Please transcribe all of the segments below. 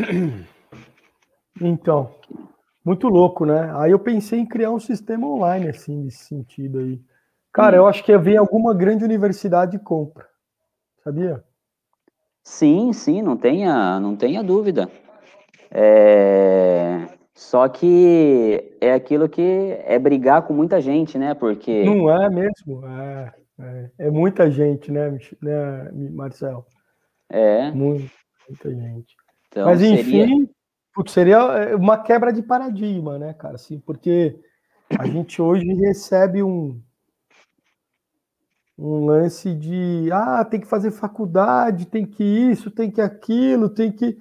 Então, muito louco, né? Aí eu pensei em criar um sistema online, assim, nesse sentido aí. Cara, eu acho que ia vir alguma grande universidade de compra. Sabia? Sim, sim, não tenha, não tenha dúvida. É... Só que é aquilo que é brigar com muita gente, né? Porque. Não é mesmo? É, é, é muita gente, né, né Marcel? É. Muita, muita gente. Então, Mas enfim, seria... seria é, uma quebra de paradigma, né, cara? Assim, porque a gente hoje recebe um, um lance de ah, tem que fazer faculdade, tem que isso, tem que aquilo, tem que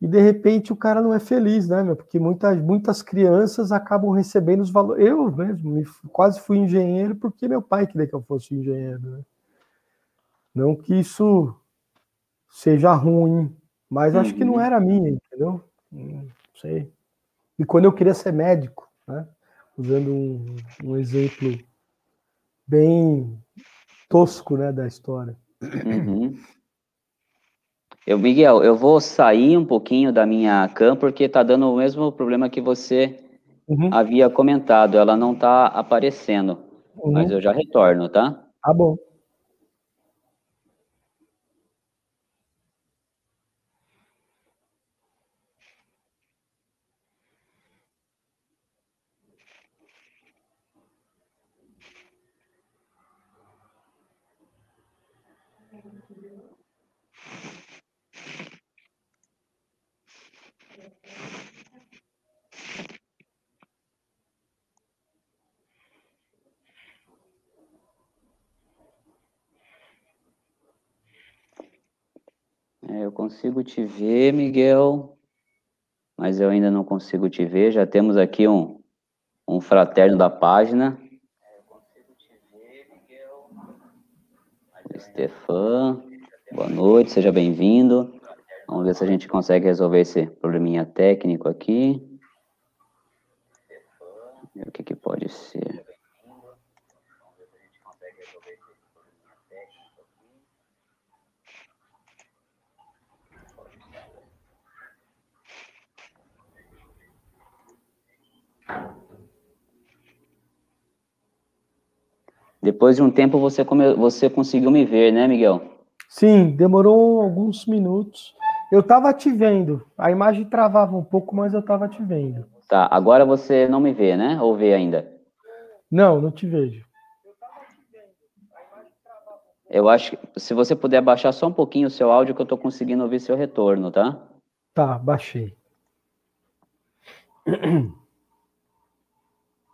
e de repente o cara não é feliz, né, meu? Porque muitas, muitas crianças acabam recebendo os valores. Eu mesmo quase fui engenheiro porque meu pai queria que eu fosse engenheiro. Né? Não que isso seja ruim, mas acho que não uhum. era minha, entendeu? Não sei. E quando eu queria ser médico, né? Usando um, um exemplo bem tosco, né, da história. Uhum. Eu, Miguel, eu vou sair um pouquinho da minha cam, porque tá dando o mesmo problema que você uhum. havia comentado. Ela não tá aparecendo, uhum. mas eu já retorno, tá? Tá bom. É, eu consigo te ver, Miguel, mas eu ainda não consigo te ver. Já temos aqui um, um fraterno da página. Eu consigo te ver, Miguel. Stefan, boa noite, seja bem-vindo. Vamos ver se a gente consegue resolver esse probleminha técnico aqui. O que, que pode ser? Depois de um tempo você, come... você conseguiu me ver, né, Miguel? Sim, demorou alguns minutos. Eu estava te vendo. A imagem travava um pouco, mas eu estava te vendo. Tá, agora você não me vê, né? Ou vê ainda? Não, não te vejo. Eu acho que se você puder baixar só um pouquinho o seu áudio, que eu estou conseguindo ouvir seu retorno, tá? Tá, baixei.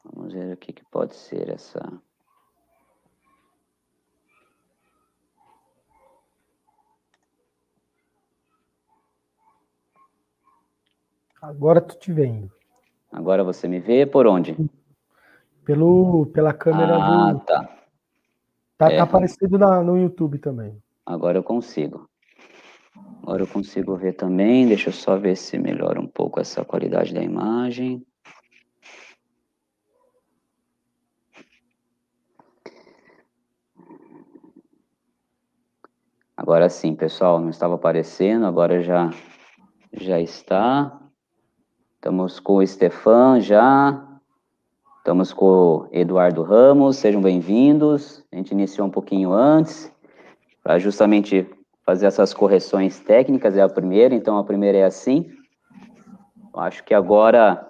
Vamos ver o que, que pode ser essa. Agora tô te vendo. Agora você me vê por onde? Pelo, pela câmera ah, do. Tá. Tá, é. tá aparecendo na, no YouTube também. Agora eu consigo. Agora eu consigo ver também. Deixa eu só ver se melhora um pouco essa qualidade da imagem. Agora sim, pessoal, não estava aparecendo, agora já já está. Estamos com o Stefan já. Estamos com o Eduardo Ramos, sejam bem-vindos. A gente iniciou um pouquinho antes, para justamente fazer essas correções técnicas, é a primeira, então a primeira é assim. Acho que agora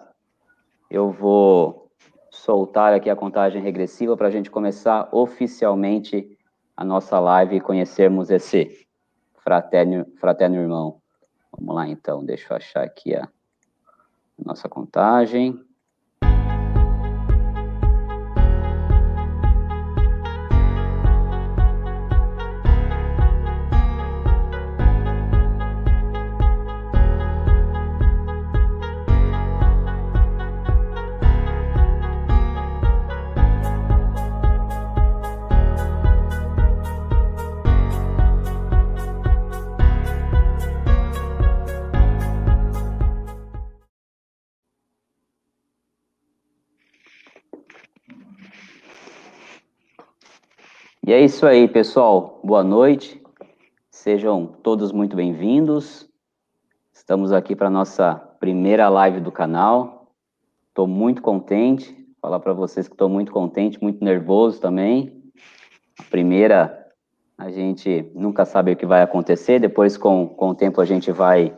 eu vou soltar aqui a contagem regressiva para a gente começar oficialmente a nossa live e conhecermos esse fraterno, fraterno irmão. Vamos lá então, deixa eu achar aqui a nossa contagem. E é isso aí, pessoal. Boa noite. Sejam todos muito bem-vindos. Estamos aqui para nossa primeira live do canal. Estou muito contente. Falar para vocês que estou muito contente, muito nervoso também. A primeira, a gente nunca sabe o que vai acontecer. Depois, com, com o tempo, a gente vai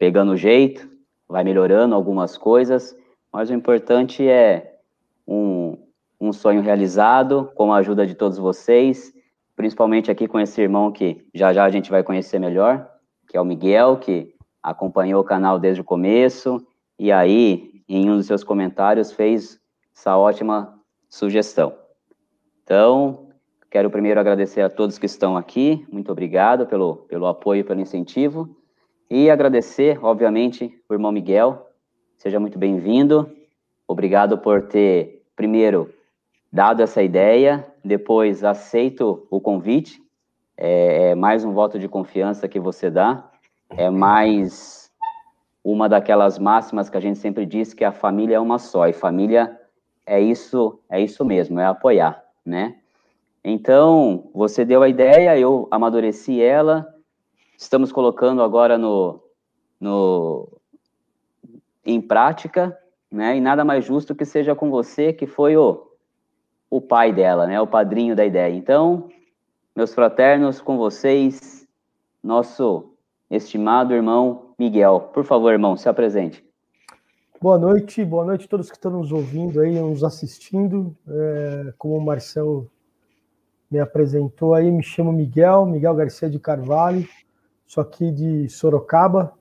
pegando o jeito, vai melhorando algumas coisas. Mas o importante é um, um sonho realizado, com a ajuda de todos vocês, principalmente aqui com esse irmão que já já a gente vai conhecer melhor, que é o Miguel, que acompanhou o canal desde o começo, e aí, em um dos seus comentários, fez essa ótima sugestão. Então, quero primeiro agradecer a todos que estão aqui, muito obrigado pelo, pelo apoio, pelo incentivo, e agradecer, obviamente, o irmão Miguel, seja muito bem-vindo, obrigado por ter, primeiro, dado essa ideia, depois aceito o convite, é, é mais um voto de confiança que você dá, é mais uma daquelas máximas que a gente sempre diz que a família é uma só, e família é isso, é isso mesmo, é apoiar, né? Então, você deu a ideia, eu amadureci ela, estamos colocando agora no, no em prática, né? E nada mais justo que seja com você, que foi o, o pai dela, né? O padrinho da ideia. Então, meus fraternos, com vocês, nosso estimado irmão Miguel. Por favor, irmão, se apresente. Boa noite, boa noite a todos que estão nos ouvindo aí, nos assistindo. É, como o Marcel me apresentou aí, me chamo Miguel, Miguel Garcia de Carvalho, sou aqui de Sorocaba,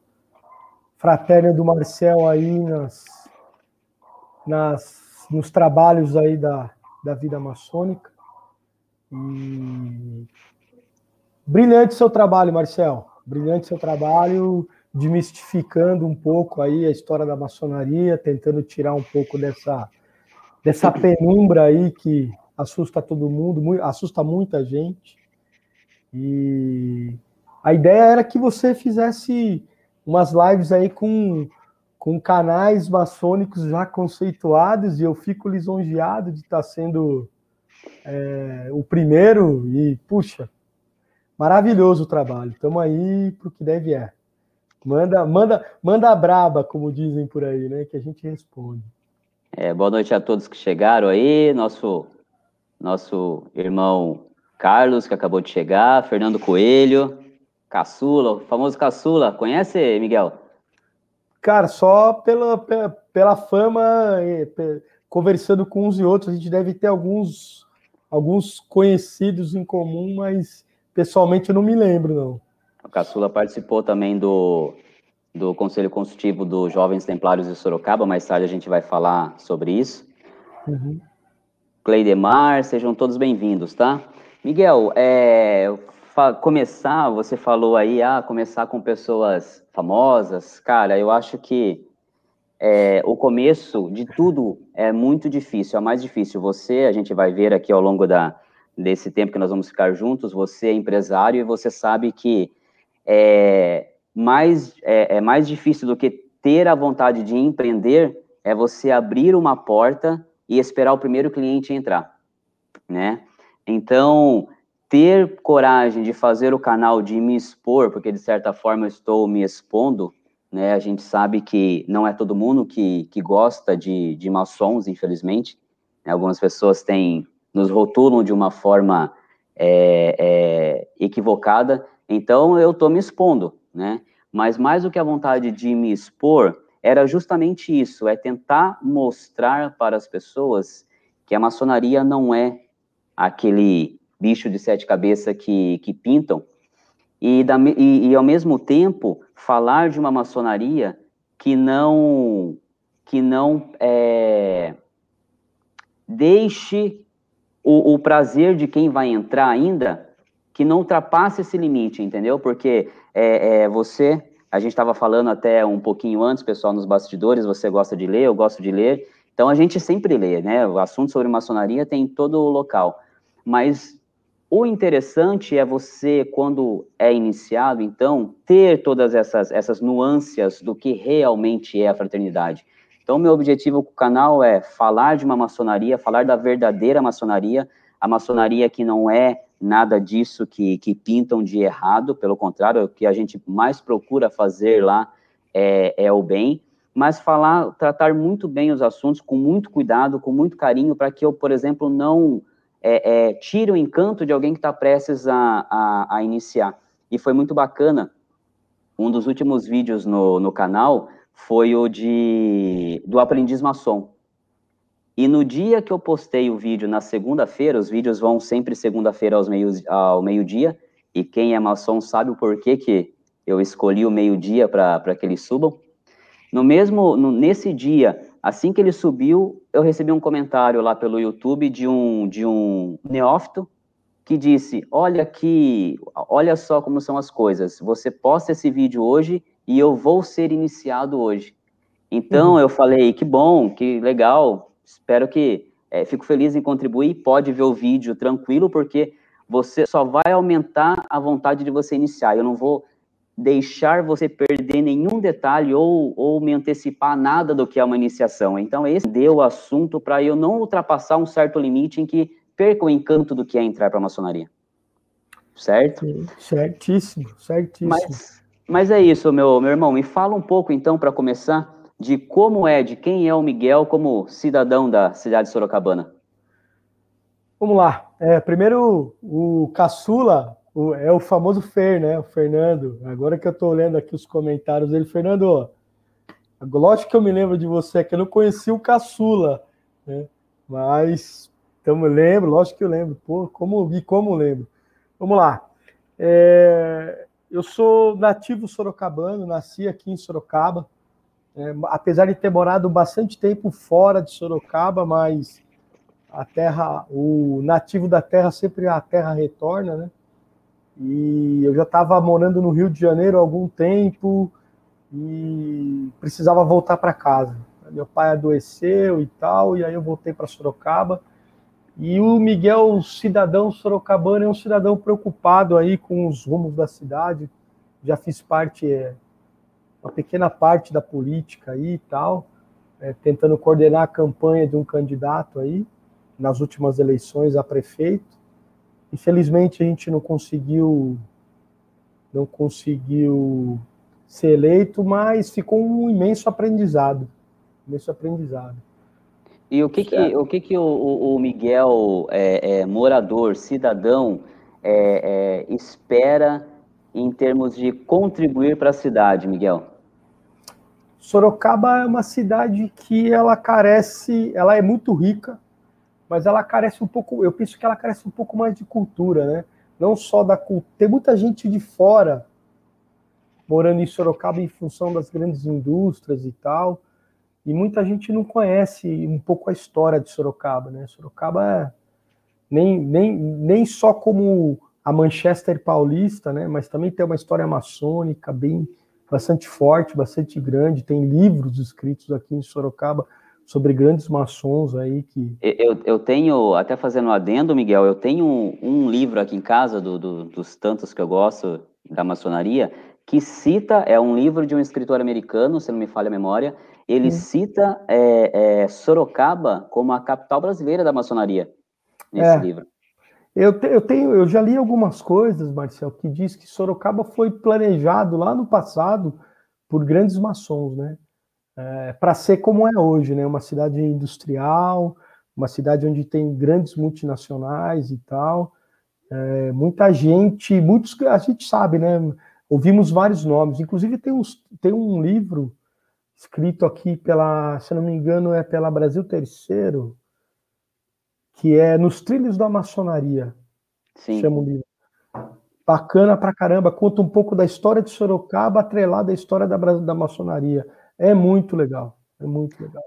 fraterno do Marcel aí nas, nas, nos trabalhos aí da, da vida maçônica. E... Brilhante seu trabalho, Marcel brilhante seu trabalho, demistificando um pouco aí a história da maçonaria, tentando tirar um pouco dessa, dessa penumbra aí que assusta todo mundo, assusta muita gente. E a ideia era que você fizesse umas lives aí com, com canais maçônicos já conceituados, e eu fico lisonjeado de estar sendo é, o primeiro, e puxa, Maravilhoso o trabalho. Estamos aí para o que deve é. Manda, manda, manda a braba, como dizem por aí, né? Que a gente responde. É, boa noite a todos que chegaram aí. Nosso, nosso irmão Carlos, que acabou de chegar, Fernando Coelho, Caçula, o famoso Caçula. Conhece, Miguel? Cara, só pela, pela fama, conversando com uns e outros, a gente deve ter alguns, alguns conhecidos em comum, mas Pessoalmente, eu não me lembro, não. O Caçula participou também do, do Conselho Consultivo dos Jovens Templários de Sorocaba. Mais tarde a gente vai falar sobre isso. Uhum. Cleidemar, sejam todos bem-vindos, tá? Miguel, é, começar, você falou aí, ah, começar com pessoas famosas. Cara, eu acho que é, o começo de tudo é muito difícil, é mais difícil. Você, a gente vai ver aqui ao longo da, desse tempo que nós vamos ficar juntos, você é empresário e você sabe que é mais, é, é mais difícil do que ter a vontade de empreender é você abrir uma porta e esperar o primeiro cliente entrar, né? Então, ter coragem de fazer o canal, de me expor, porque de certa forma eu estou me expondo, né? A gente sabe que não é todo mundo que, que gosta de, de maçons, infelizmente. Né? Algumas pessoas têm nos rotulam de uma forma é, é, equivocada, então eu estou me expondo, né? Mas mais do que a vontade de me expor, era justamente isso, é tentar mostrar para as pessoas que a maçonaria não é aquele bicho de sete cabeças que, que pintam, e, da, e, e, ao mesmo tempo falar de uma maçonaria que não que não é, deixe o, o prazer de quem vai entrar ainda que não ultrapasse esse limite, entendeu? Porque é, é você, a gente estava falando até um pouquinho antes, pessoal, nos bastidores, você gosta de ler, eu gosto de ler, então a gente sempre lê, né? O assunto sobre maçonaria tem em todo o local. Mas o interessante é você, quando é iniciado, então, ter todas essas, essas nuances do que realmente é a fraternidade. Então, meu objetivo com o canal é falar de uma maçonaria, falar da verdadeira maçonaria, a maçonaria que não é nada disso que, que pintam de errado, pelo contrário, o que a gente mais procura fazer lá é, é o bem, mas falar, tratar muito bem os assuntos, com muito cuidado, com muito carinho, para que eu, por exemplo, não é, é, tire o encanto de alguém que está prestes a, a, a, iniciar. E foi muito bacana. Um dos últimos vídeos no, no canal foi o de do aprendiz maçom. E no dia que eu postei o vídeo na segunda-feira, os vídeos vão sempre segunda-feira aos ao meio-dia, e quem é maçom sabe o porquê que eu escolhi o meio-dia para que eles subam. No mesmo, no, nesse dia, assim que ele subiu, eu recebi um comentário lá pelo YouTube de um, de um neófito que disse: Olha aqui, olha só como são as coisas. Você posta esse vídeo hoje e eu vou ser iniciado hoje. Então uhum. eu falei: Que bom, que legal. Espero que é, fico feliz em contribuir. Pode ver o vídeo tranquilo, porque você só vai aumentar a vontade de você iniciar. Eu não vou deixar você perder nenhum detalhe ou, ou me antecipar nada do que é uma iniciação. Então, esse deu o assunto para eu não ultrapassar um certo limite em que perca o encanto do que é entrar para a maçonaria. Certo? Certíssimo, certíssimo. Mas, mas é isso, meu, meu irmão. Me fala um pouco, então, para começar, de como é, de quem é o Miguel como cidadão da cidade de Sorocabana. Vamos lá. É, primeiro, o caçula o, é o famoso Fer, né? O Fernando. Agora que eu estou lendo aqui os comentários dele, Fernando, lógico que eu me lembro de você, que eu não conheci o caçula, né? Mas então eu lembro, lógico que eu lembro. Pô, como e como lembro. Vamos lá. É, eu sou nativo sorocabano, nasci aqui em Sorocaba. É, apesar de ter morado bastante tempo fora de Sorocaba, mas a terra, o nativo da terra sempre a terra retorna, né? E eu já estava morando no Rio de Janeiro há algum tempo e precisava voltar para casa. Meu pai adoeceu e tal, e aí eu voltei para Sorocaba. E o Miguel, cidadão sorocabano, é um cidadão preocupado aí com os rumos da cidade. Já fiz parte, é, uma pequena parte da política aí e tal, é, tentando coordenar a campanha de um candidato aí nas últimas eleições a prefeito. Infelizmente a gente não conseguiu não conseguiu ser eleito, mas ficou um imenso aprendizado, imenso aprendizado. E o que que o que que o, o Miguel é, é, morador, cidadão é, é espera em termos de contribuir para a cidade, Miguel? Sorocaba é uma cidade que ela carece, ela é muito rica, mas ela carece um pouco, eu penso que ela carece um pouco mais de cultura, né? Não só da cultura. Tem muita gente de fora morando em Sorocaba em função das grandes indústrias e tal, e muita gente não conhece um pouco a história de Sorocaba, né? Sorocaba é nem, nem, nem só como a Manchester paulista, né? Mas também tem uma história maçônica bem bastante forte, bastante grande. Tem livros escritos aqui em Sorocaba sobre grandes maçons aí que. Eu, eu tenho, até fazendo um adendo, Miguel, eu tenho um, um livro aqui em casa, do, do, dos tantos que eu gosto da maçonaria, que cita, é um livro de um escritor americano, se não me falha a memória, ele hum. cita é, é, Sorocaba como a capital brasileira da maçonaria, nesse é. livro. Eu, te, eu, tenho, eu já li algumas coisas, Marcel, que diz que Sorocaba foi planejado lá no passado por grandes maçons, né? É, para ser como é hoje, né? Uma cidade industrial, uma cidade onde tem grandes multinacionais e tal. É, muita gente, muitos, a gente sabe, né? Ouvimos vários nomes, inclusive tem, uns, tem um livro escrito aqui pela, se não me engano, é pela Brasil Terceiro, que é Nos Trilhos da Maçonaria. Sim. Chama o livro. Bacana pra caramba, conta um pouco da história de Sorocaba, atrelada à história da, da maçonaria. É muito legal, é muito legal.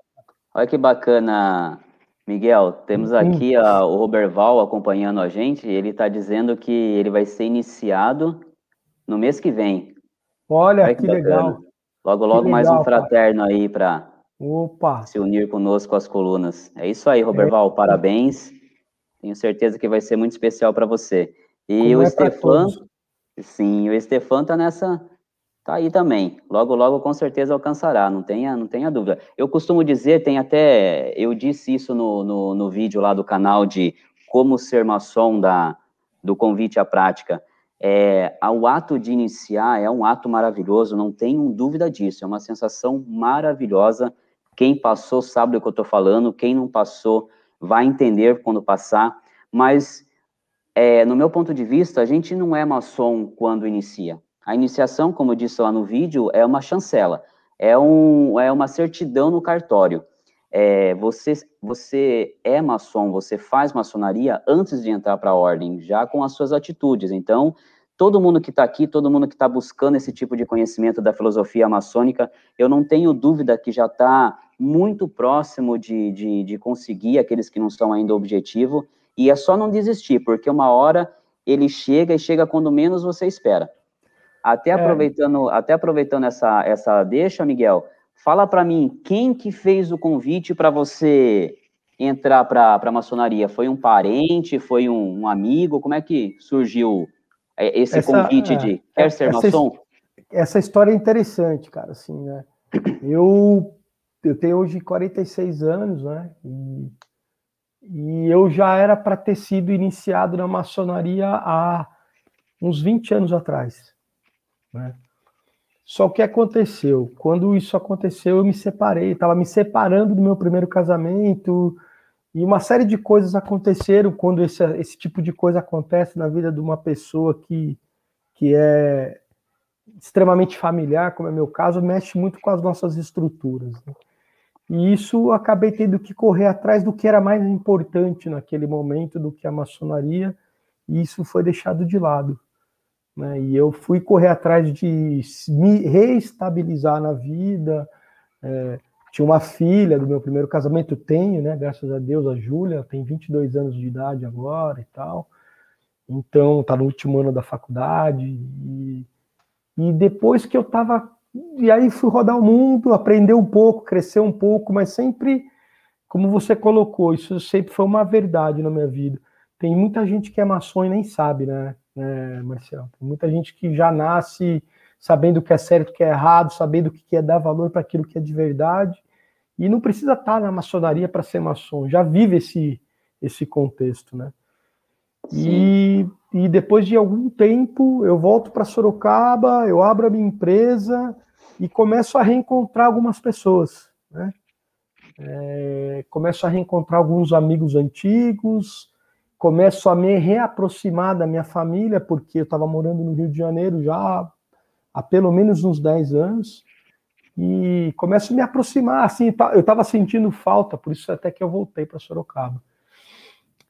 Olha que bacana, Miguel. Temos aqui a, o Roberval acompanhando a gente. Ele está dizendo que ele vai ser iniciado no mês que vem. Olha, Olha que, que legal. Logo, logo mais legal, um fraterno aí para se unir conosco às colunas. É isso aí, Roberval. É. Parabéns. Tenho certeza que vai ser muito especial para você. E Como o é Stefan, sim, o Stefan tá nessa Tá aí também. Logo, logo, com certeza alcançará, não tenha, não tenha dúvida. Eu costumo dizer, tem até, eu disse isso no, no, no vídeo lá do canal de como ser maçom da, do convite à prática. É, o ato de iniciar é um ato maravilhoso, não tenho dúvida disso, é uma sensação maravilhosa. Quem passou sabe do que eu estou falando, quem não passou vai entender quando passar, mas é, no meu ponto de vista, a gente não é maçom quando inicia. A iniciação, como eu disse lá no vídeo, é uma chancela, é, um, é uma certidão no cartório. É, você, você é maçom, você faz maçonaria antes de entrar para a ordem, já com as suas atitudes. Então, todo mundo que está aqui, todo mundo que está buscando esse tipo de conhecimento da filosofia maçônica, eu não tenho dúvida que já está muito próximo de, de, de conseguir aqueles que não são ainda objetivo, e é só não desistir, porque uma hora ele chega e chega quando menos você espera. Até é. aproveitando, até aproveitando essa, essa deixa, Miguel, fala para mim, quem que fez o convite para você entrar para a maçonaria? Foi um parente, foi um, um, amigo? Como é que surgiu é, esse essa, convite de é, quer ser essa, maçom? Essa história é interessante, cara, assim, né? Eu, eu tenho hoje 46 anos, né? E, e eu já era para ter sido iniciado na maçonaria há uns 20 anos atrás. Né? Só que aconteceu, quando isso aconteceu, eu me separei, estava me separando do meu primeiro casamento, e uma série de coisas aconteceram quando esse, esse tipo de coisa acontece na vida de uma pessoa que, que é extremamente familiar, como é meu caso, mexe muito com as nossas estruturas. Né? E isso acabei tendo que correr atrás do que era mais importante naquele momento, do que a maçonaria, e isso foi deixado de lado. Né? E eu fui correr atrás de me reestabilizar na vida. É, tinha uma filha do meu primeiro casamento, tenho, né? Graças a Deus, a Júlia, tem 22 anos de idade agora e tal. Então, está no último ano da faculdade. E, e depois que eu estava. E aí fui rodar o mundo, aprender um pouco, crescer um pouco, mas sempre, como você colocou, isso sempre foi uma verdade na minha vida. Tem muita gente que é maçom e nem sabe, né? Né, Marcelo? Tem muita gente que já nasce sabendo o que é certo, o que é errado, sabendo o que é dar valor para aquilo que é de verdade, e não precisa estar na maçonaria para ser maçom, já vive esse, esse contexto, né? E, e depois de algum tempo eu volto para Sorocaba, eu abro a minha empresa e começo a reencontrar algumas pessoas, né? É, começo a reencontrar alguns amigos antigos, começo a me reaproximar da minha família, porque eu estava morando no Rio de Janeiro já há pelo menos uns 10 anos, e começo a me aproximar, assim, tá, eu estava sentindo falta, por isso até que eu voltei para Sorocaba.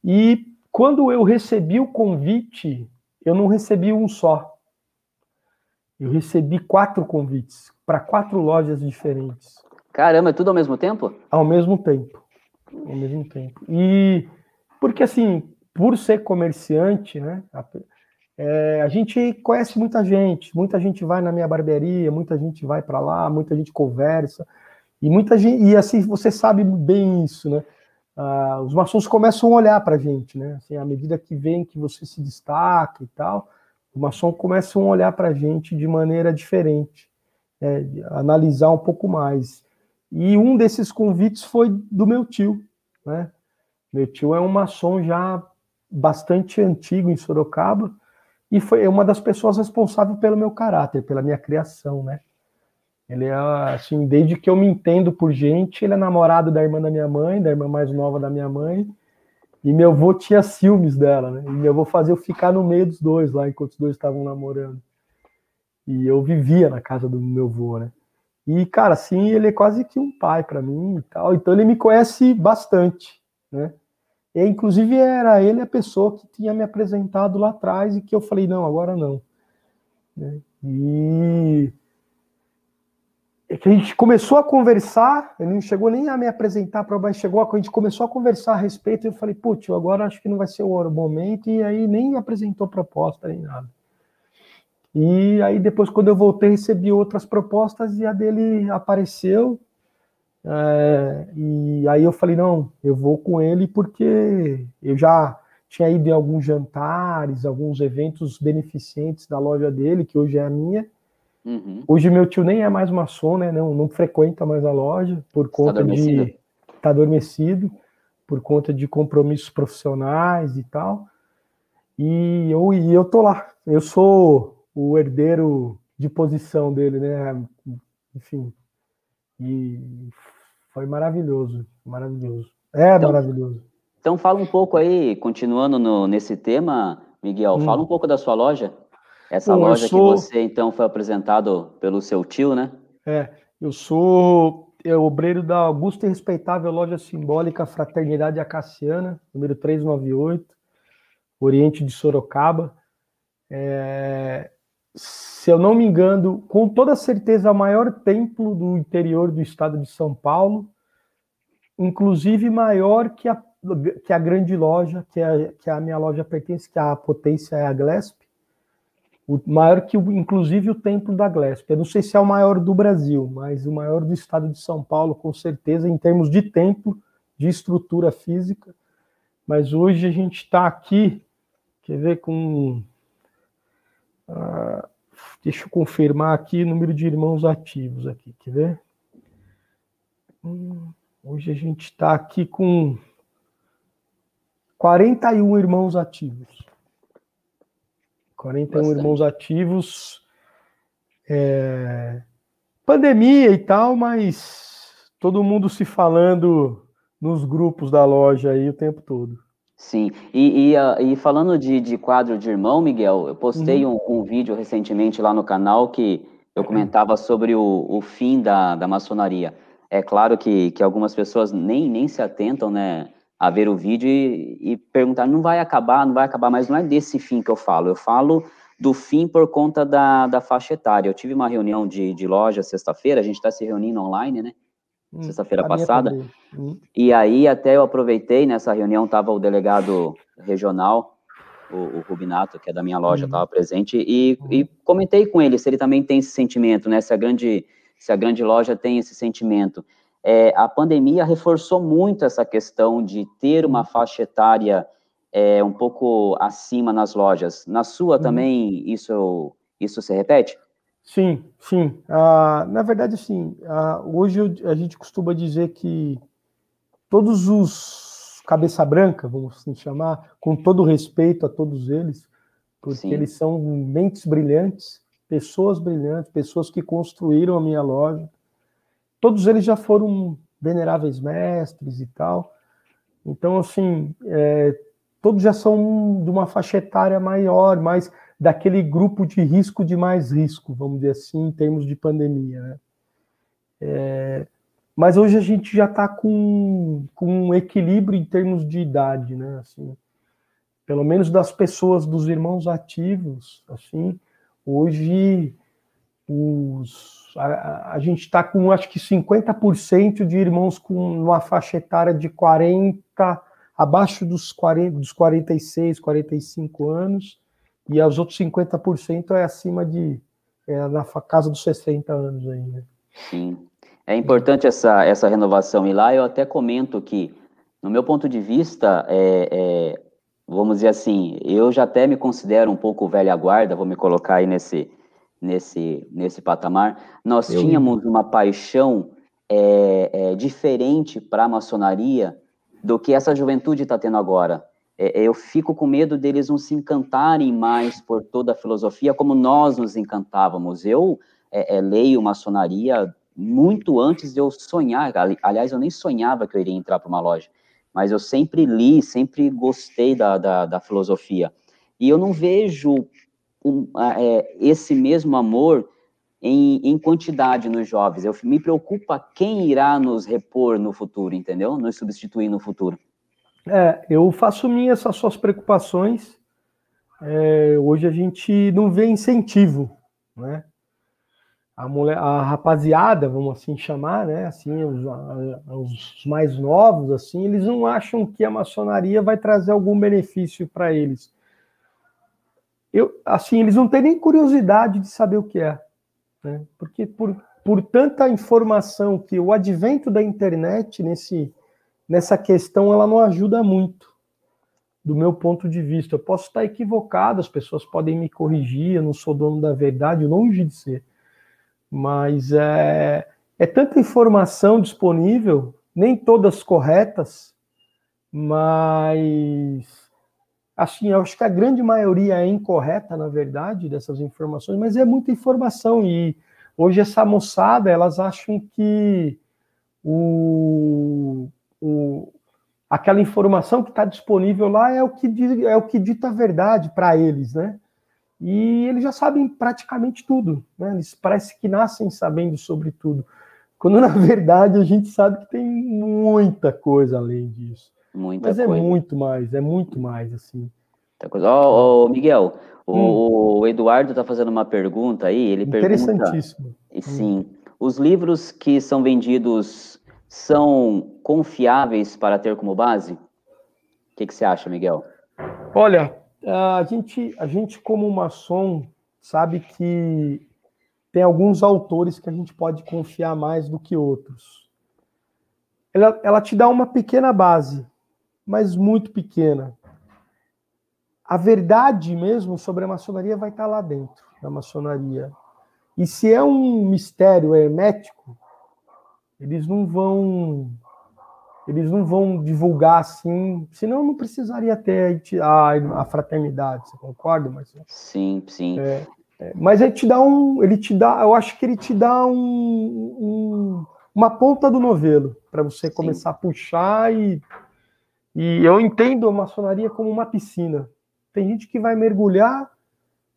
E quando eu recebi o convite, eu não recebi um só. Eu recebi quatro convites para quatro lojas diferentes. Caramba, é tudo ao mesmo tempo? Ao mesmo tempo. Ao mesmo tempo. E porque assim, por ser comerciante, né? A, é, a gente conhece muita gente, muita gente vai na minha barbearia, muita gente vai para lá, muita gente conversa, e muita gente, e assim, você sabe bem isso, né? Ah, os maçons começam a olhar para a gente, né? Assim, à medida que vem que você se destaca e tal, os maçons começam a olhar para a gente de maneira diferente, é, analisar um pouco mais. E um desses convites foi do meu tio, né? Meu tio é um maçom já bastante antigo em Sorocaba e foi uma das pessoas responsáveis pelo meu caráter, pela minha criação, né? Ele é assim, desde que eu me entendo por gente, ele é namorado da irmã da minha mãe, da irmã mais nova da minha mãe, e meu avô tinha ciúmes dela, né? E meu avô fazia eu ficar no meio dos dois lá, enquanto os dois estavam namorando. E eu vivia na casa do meu avô, né? E, cara, assim, ele é quase que um pai para mim e tal. Então ele me conhece bastante, né? E, inclusive, era ele a pessoa que tinha me apresentado lá atrás e que eu falei, não, agora não. Né? E é que a gente começou a conversar, ele não chegou nem a me apresentar para mas chegou a, gente começou a conversar a respeito, e eu falei, putz, agora acho que não vai ser o momento, e aí nem apresentou proposta nem nada. E aí depois, quando eu voltei, recebi outras propostas e a dele apareceu, é, e aí eu falei, não, eu vou com ele porque eu já tinha ido em alguns jantares, alguns eventos beneficentes da loja dele, que hoje é a minha. Uhum. Hoje meu tio nem é mais maçom, né? Não, não frequenta mais a loja por tá conta tá de tá adormecido, por conta de compromissos profissionais e tal. E eu, e eu tô lá, eu sou o herdeiro de posição dele, né? Enfim, e foi maravilhoso, maravilhoso. É então, maravilhoso. Então fala um pouco aí, continuando no, nesse tema, Miguel, hum. fala um pouco da sua loja. Essa Bom, loja sou... que você então foi apresentado pelo seu tio, né? É, eu sou é, obreiro da Augusta e Respeitável Loja Simbólica Fraternidade Acaciana, número 398, Oriente de Sorocaba. É, se eu não me engano, com toda certeza, o maior templo do interior do estado de São Paulo, inclusive maior que a que a grande loja, que a, que a minha loja pertence, que a potência é a Glesp, o maior que, inclusive, o templo da Glesp. Eu não sei se é o maior do Brasil, mas o maior do estado de São Paulo, com certeza, em termos de templo, de estrutura física. Mas hoje a gente está aqui, quer ver, com. Uh, deixa eu confirmar aqui o número de irmãos ativos aqui, quer ver? Hum, hoje a gente está aqui com 41 irmãos ativos. 41 Bastante. irmãos ativos. É, pandemia e tal, mas todo mundo se falando nos grupos da loja aí o tempo todo. Sim, e, e, ah, e falando de, de, quadro de irmão, Miguel, eu postei uhum. um, um, vídeo recentemente lá no canal que eu comentava sobre o, o fim da, da maçonaria. É claro que, que algumas pessoas nem, nem se atentam, né, a ver o vídeo e, e perguntar, não vai acabar, não vai acabar, mas não é desse fim que eu falo, eu falo do fim por conta da, da faixa etária. Eu tive uma reunião de, de loja sexta-feira, a gente está se reunindo online, né? Hum, sexta-feira passada. Hum. E aí até eu aproveitei, nessa reunião estava o delegado regional, o, o, Rubinato, que é da minha loja, estava hum. presente, e, e, comentei com ele se ele também tem esse sentimento, né? Se a grande, se a grande loja tem esse sentimento é, a pandemia reforçou muito essa questão de ter uma faixa etária é, um pouco acima nas lojas. Na sua uhum. também isso, isso se repete? Sim, sim. Ah, na verdade, sim. Ah, hoje a gente costuma dizer que todos os cabeça branca, vamos assim chamar, com todo respeito a todos eles, porque sim. eles são mentes brilhantes, pessoas brilhantes, pessoas que construíram a minha loja, todos eles já foram veneráveis mestres e tal. Então, assim, é, todos já são de uma faixa etária maior, mais daquele grupo de risco de mais risco, vamos dizer assim, em termos de pandemia. Né? É, mas hoje a gente já está com, com um equilíbrio em termos de idade, né? Assim, pelo menos das pessoas, dos irmãos ativos, assim, hoje os a, a gente está com acho que 50% de irmãos com uma faixa etária de 40, abaixo dos, 40, dos 46, 45 anos, e os outros 50% é acima de é na casa dos 60 anos ainda. Sim. É importante essa, essa renovação. E lá eu até comento que, no meu ponto de vista, é, é, vamos dizer assim, eu já até me considero um pouco velha guarda, vou me colocar aí nesse, nesse, nesse patamar, nós eu... tínhamos uma paixão é, é, diferente para a maçonaria do que essa juventude está tendo agora. É, é, eu fico com medo deles não se encantarem mais por toda a filosofia como nós nos encantávamos. Eu é, é, leio maçonaria muito antes de eu sonhar. Aliás, eu nem sonhava que eu iria entrar para uma loja, mas eu sempre li, sempre gostei da, da, da filosofia. E eu não vejo um, é, esse mesmo amor em, em, quantidade nos jovens. Eu me preocupa quem irá nos repor no futuro, entendeu? Nos substituir no futuro. É, eu faço minhas essas suas preocupações. É, hoje a gente não vê incentivo, né? A, mulher, a rapaziada, vamos assim chamar, né? Assim, os, os mais novos, assim, eles não acham que a maçonaria vai trazer algum benefício para eles eu, assim, eles não têm nem curiosidade de saber o que é, né? Porque por, por tanta informação que o advento da internet nesse, nessa questão ela não ajuda muito, do meu ponto de vista. Eu posso estar equivocado, as pessoas podem me corrigir, eu não sou dono da verdade, longe de ser. Mas é, é tanta informação disponível, nem todas corretas, mas assim, eu acho que a grande maioria é incorreta, na verdade, dessas informações, mas é muita informação e hoje essa moçada, elas acham que o, o aquela informação que está disponível lá é o que é o que dita a verdade para eles, né? E eles já sabem praticamente tudo, né? Eles parece que nascem sabendo sobre tudo. Quando na verdade a gente sabe que tem muita coisa além disso. Muita Mas é coisa. muito mais, é muito mais assim. Ó, oh, oh, Miguel, hum. o Eduardo está fazendo uma pergunta aí, ele Interessantíssimo. Pergunta, sim, hum. os livros que são vendidos são confiáveis para ter como base? O que, que você acha, Miguel? Olha, a gente, a gente como maçom sabe que tem alguns autores que a gente pode confiar mais do que outros. Ela, ela te dá uma pequena base, mas muito pequena a verdade mesmo sobre a maçonaria vai estar lá dentro da maçonaria. E se é um mistério hermético, eles não vão eles não vão divulgar assim, senão não precisaria ter a, a fraternidade, você concorda, Marcelo? Sim, sim. É, é, mas ele te dá um, ele te dá, eu acho que ele te dá um, um uma ponta do novelo para você sim. começar a puxar e e eu entendo a maçonaria como uma piscina. Tem gente que vai mergulhar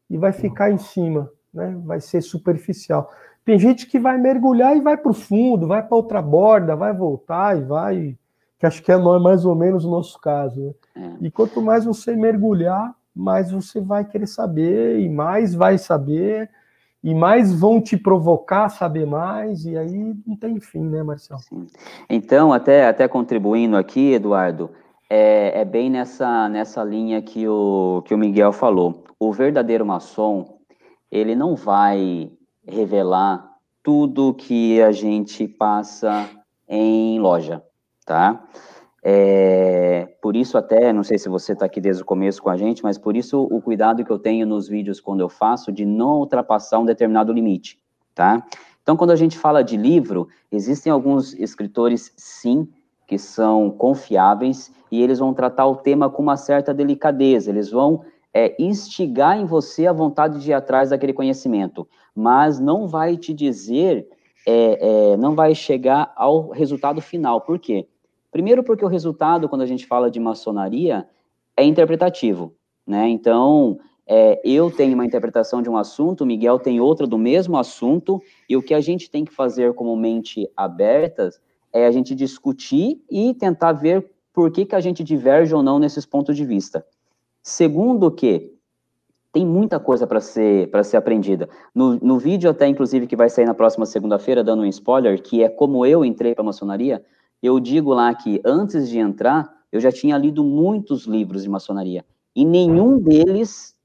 e vai ficar em cima, né? Vai ser superficial. Tem gente que vai mergulhar e vai para o fundo, vai para outra borda, vai voltar e vai. Que acho que é mais ou menos o nosso caso. Né? É. E quanto mais você mergulhar, mais você vai querer saber, e mais vai saber, e mais vão te provocar a saber mais, e aí não tem fim, né, Marcelo? Sim. Então, até, até contribuindo aqui, Eduardo, é, é, bem nessa, nessa linha que o, que o Miguel falou. O verdadeiro maçom, ele não vai revelar tudo que a gente passa em loja, tá? É, por isso até, não sei se você está aqui desde o começo com a gente, mas por isso o cuidado que eu tenho nos vídeos quando eu faço de não ultrapassar um determinado limite, tá? Então, quando a gente fala de livro, existem alguns escritores, sim, que são confiáveis e eles vão tratar o tema com uma certa delicadeza, eles vão é, instigar em você a vontade de ir atrás daquele conhecimento, mas não vai te dizer, é, é, não vai chegar ao resultado final. Por quê? Primeiro porque o resultado, quando a gente fala de maçonaria, é interpretativo, né? Então, é, eu tenho uma interpretação de um assunto, Miguel tem outra do mesmo assunto, e o que a gente tem que fazer como mente abertas é a gente discutir e tentar ver por que, que a gente diverge ou não nesses pontos de vista. Segundo que tem muita coisa para ser para ser aprendida. No, no vídeo até, inclusive, que vai sair na próxima segunda-feira, dando um spoiler, que é como eu entrei para a maçonaria, eu digo lá que antes de entrar, eu já tinha lido muitos livros de maçonaria, e nenhum deles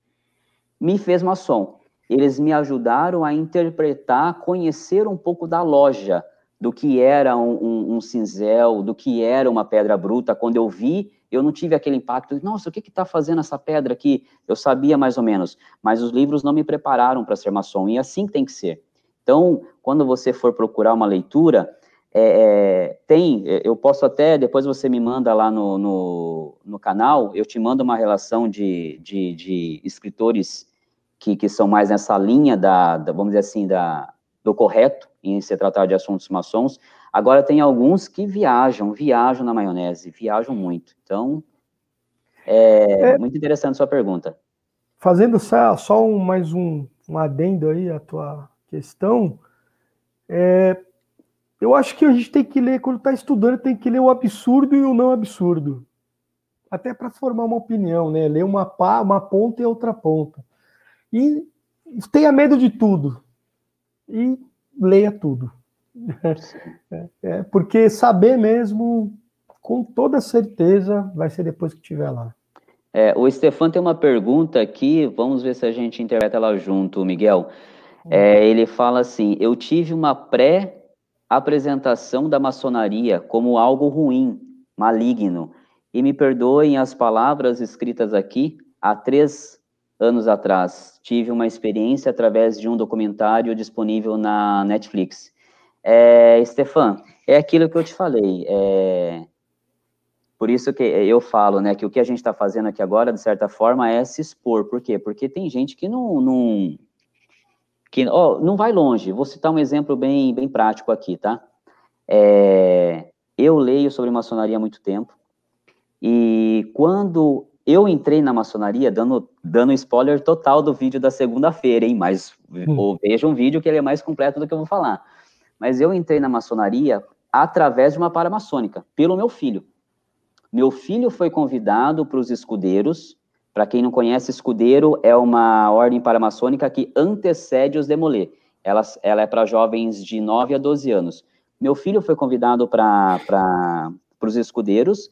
me fez maçom. Eles me ajudaram a interpretar, conhecer um pouco da loja, do que era um, um, um, cinzel, do que era uma pedra bruta. Quando eu vi, eu não tive aquele impacto. Nossa, o que está fazendo essa pedra aqui? Eu sabia mais ou menos, mas os livros não me prepararam para ser maçom, e assim tem que ser. Então, quando você for procurar uma leitura, é, é, tem, eu posso até, depois você me manda lá no, no, no canal, eu te mando uma relação de, de, de escritores que, que são mais nessa linha da, da, vamos dizer assim, da, do correto, em se tratar de assuntos maçons. Agora, tem alguns que viajam, viajam na maionese, viajam muito. Então, é, é muito interessante sua pergunta. Fazendo só, só um, mais um, um adendo aí à tua questão, é, eu acho que a gente tem que ler, quando está estudando, tem que ler o absurdo e o não absurdo. Até para formar uma opinião, né? Ler uma, pá, uma ponta e outra ponta. E tenha medo de tudo. E leia tudo. É, porque saber mesmo, com toda certeza, vai ser depois que estiver lá. É, o Stefan tem uma pergunta aqui, vamos ver se a gente interpreta ela junto, Miguel. É, ele fala assim: Eu tive uma pré-apresentação da maçonaria como algo ruim, maligno, e me perdoem as palavras escritas aqui há três anos atrás. Tive uma experiência através de um documentário disponível na Netflix. É, Stefan, é aquilo que eu te falei. É, por isso que eu falo, né, que o que a gente está fazendo aqui agora, de certa forma, é se expor. Por quê? Porque tem gente que não, não que oh, não vai longe. Vou citar um exemplo bem, bem prático aqui, tá? É, eu leio sobre maçonaria há muito tempo e quando eu entrei na maçonaria, dando, dando spoiler total do vídeo da segunda-feira, hein? Mas hum. veja um vídeo que ele é mais completo do que eu vou falar. Mas eu entrei na maçonaria através de uma paramaçônica, pelo meu filho. Meu filho foi convidado para os escudeiros. Para quem não conhece, escudeiro é uma ordem paramaçônica que antecede os demolê. Ela, ela é para jovens de 9 a 12 anos. Meu filho foi convidado para os escudeiros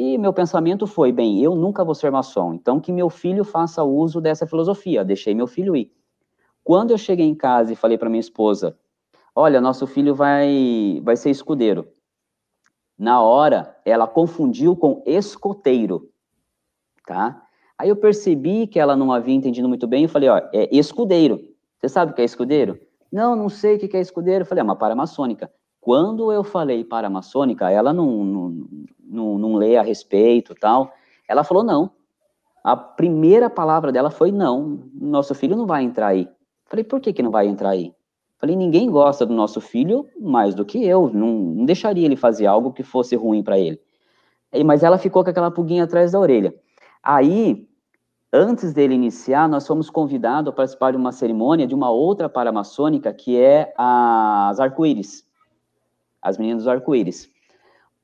e meu pensamento foi, bem, eu nunca vou ser maçom, então que meu filho faça uso dessa filosofia. Deixei meu filho ir. Quando eu cheguei em casa e falei para minha esposa, olha, nosso filho vai, vai ser escudeiro. Na hora, ela confundiu com escoteiro, tá? Aí eu percebi que ela não havia entendido muito bem e falei, ó, é escudeiro. Você sabe o que é escudeiro? Não, não sei o que é escudeiro. Eu falei, é uma paramaçônica. Quando eu falei paramaçônica, ela não, não, não, não lê a respeito tal. Ela falou não. A primeira palavra dela foi não. Nosso filho não vai entrar aí. Falei, por que, que não vai entrar aí? Falei, ninguém gosta do nosso filho mais do que eu, não, não deixaria ele fazer algo que fosse ruim para ele. E, mas ela ficou com aquela pulguinha atrás da orelha. Aí, antes dele iniciar, nós fomos convidados a participar de uma cerimônia de uma outra paramaçônica, que é as arco-íris, as meninas dos arco-íris.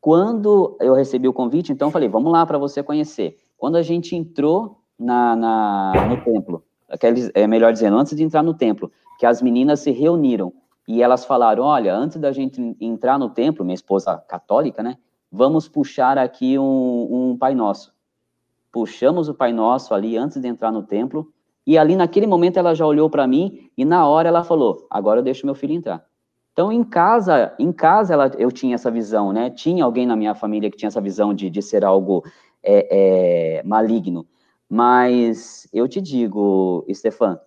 Quando eu recebi o convite, então, falei, vamos lá para você conhecer. Quando a gente entrou na, na no templo, aqueles, é melhor dizendo, antes de entrar no templo, que as meninas se reuniram e elas falaram: olha, antes da gente entrar no templo, minha esposa católica, né? Vamos puxar aqui um, um Pai Nosso. Puxamos o Pai Nosso ali antes de entrar no templo. E ali naquele momento ela já olhou para mim e na hora ela falou: agora eu deixo meu filho entrar. Então em casa, em casa ela, eu tinha essa visão, né? Tinha alguém na minha família que tinha essa visão de, de ser algo é, é, maligno. Mas eu te digo, Stefan,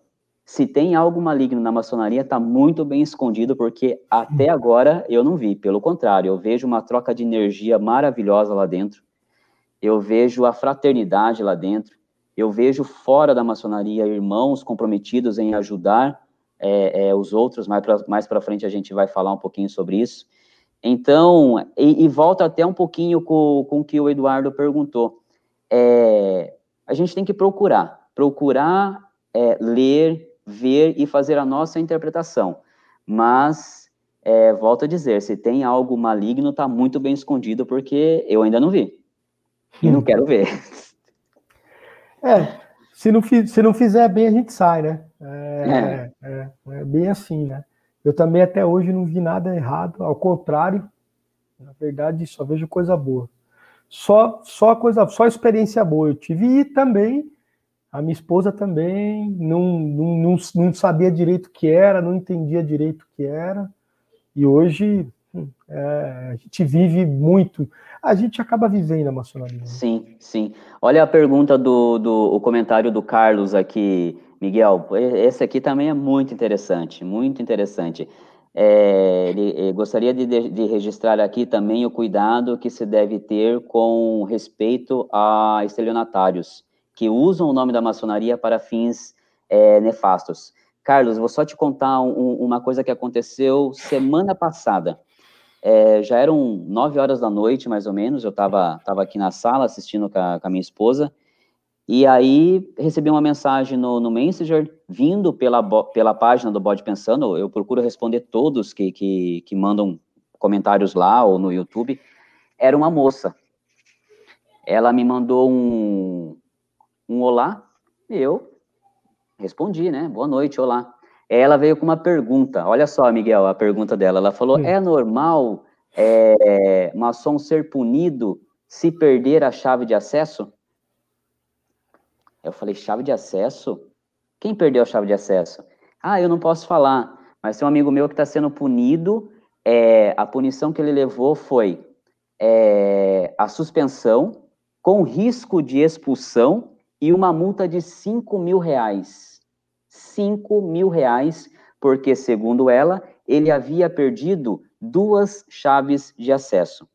se tem algo maligno na maçonaria, está muito bem escondido, porque até agora eu não vi. Pelo contrário, eu vejo uma troca de energia maravilhosa lá dentro. Eu vejo a fraternidade lá dentro. Eu vejo fora da maçonaria irmãos comprometidos em ajudar é, é, os outros. Mais para mais frente a gente vai falar um pouquinho sobre isso. Então, e, e volta até um pouquinho com, com o que o Eduardo perguntou. É, a gente tem que procurar, procurar é, ler, ver e fazer a nossa interpretação. Mas, é, volto a dizer, se tem algo maligno, está muito bem escondido, porque eu ainda não vi. E não quero ver. É, se não, se não fizer bem, a gente sai, né? É, é. é, é bem assim, né? Eu também até hoje não vi nada errado, ao contrário, na verdade, só vejo coisa boa. Só, só coisa, só experiência boa eu tive e também a minha esposa também não, não, não, não sabia direito o que era, não entendia direito o que era. E hoje hum, é, a gente vive muito. A gente acaba vivendo a maçonaria. Né? Sim, sim. Olha a pergunta do, do o comentário do Carlos aqui, Miguel. Esse aqui também é muito interessante, muito interessante. É, ele, ele, gostaria de, de, registrar aqui também o cuidado que se deve ter com respeito a estelionatários que usam o nome da maçonaria para fins é, nefastos. Carlos, vou só te contar um, uma coisa que aconteceu semana passada. É, já eram nove horas da noite, mais ou menos, eu estava tava aqui na sala assistindo com a, com a, minha esposa, e aí recebi uma mensagem no, no Messenger, vindo pela, pela página do Bode Pensando, eu procuro responder todos que, que, que mandam comentários lá ou no YouTube, era uma moça. Ela me mandou um, um olá, eu respondi, né? Boa noite, olá. Ela veio com uma pergunta. Olha só, Miguel, a pergunta dela. Ela falou: é normal é, maçom ser punido se perder a chave de acesso? Eu falei: chave de acesso? Quem perdeu a chave de acesso? Ah, eu não posso falar, mas tem um amigo meu que está sendo punido. É, a punição que ele levou foi é, a suspensão com risco de expulsão e uma multa de 5 mil reais. 5 mil reais, porque, segundo ela, ele havia perdido duas chaves de acesso.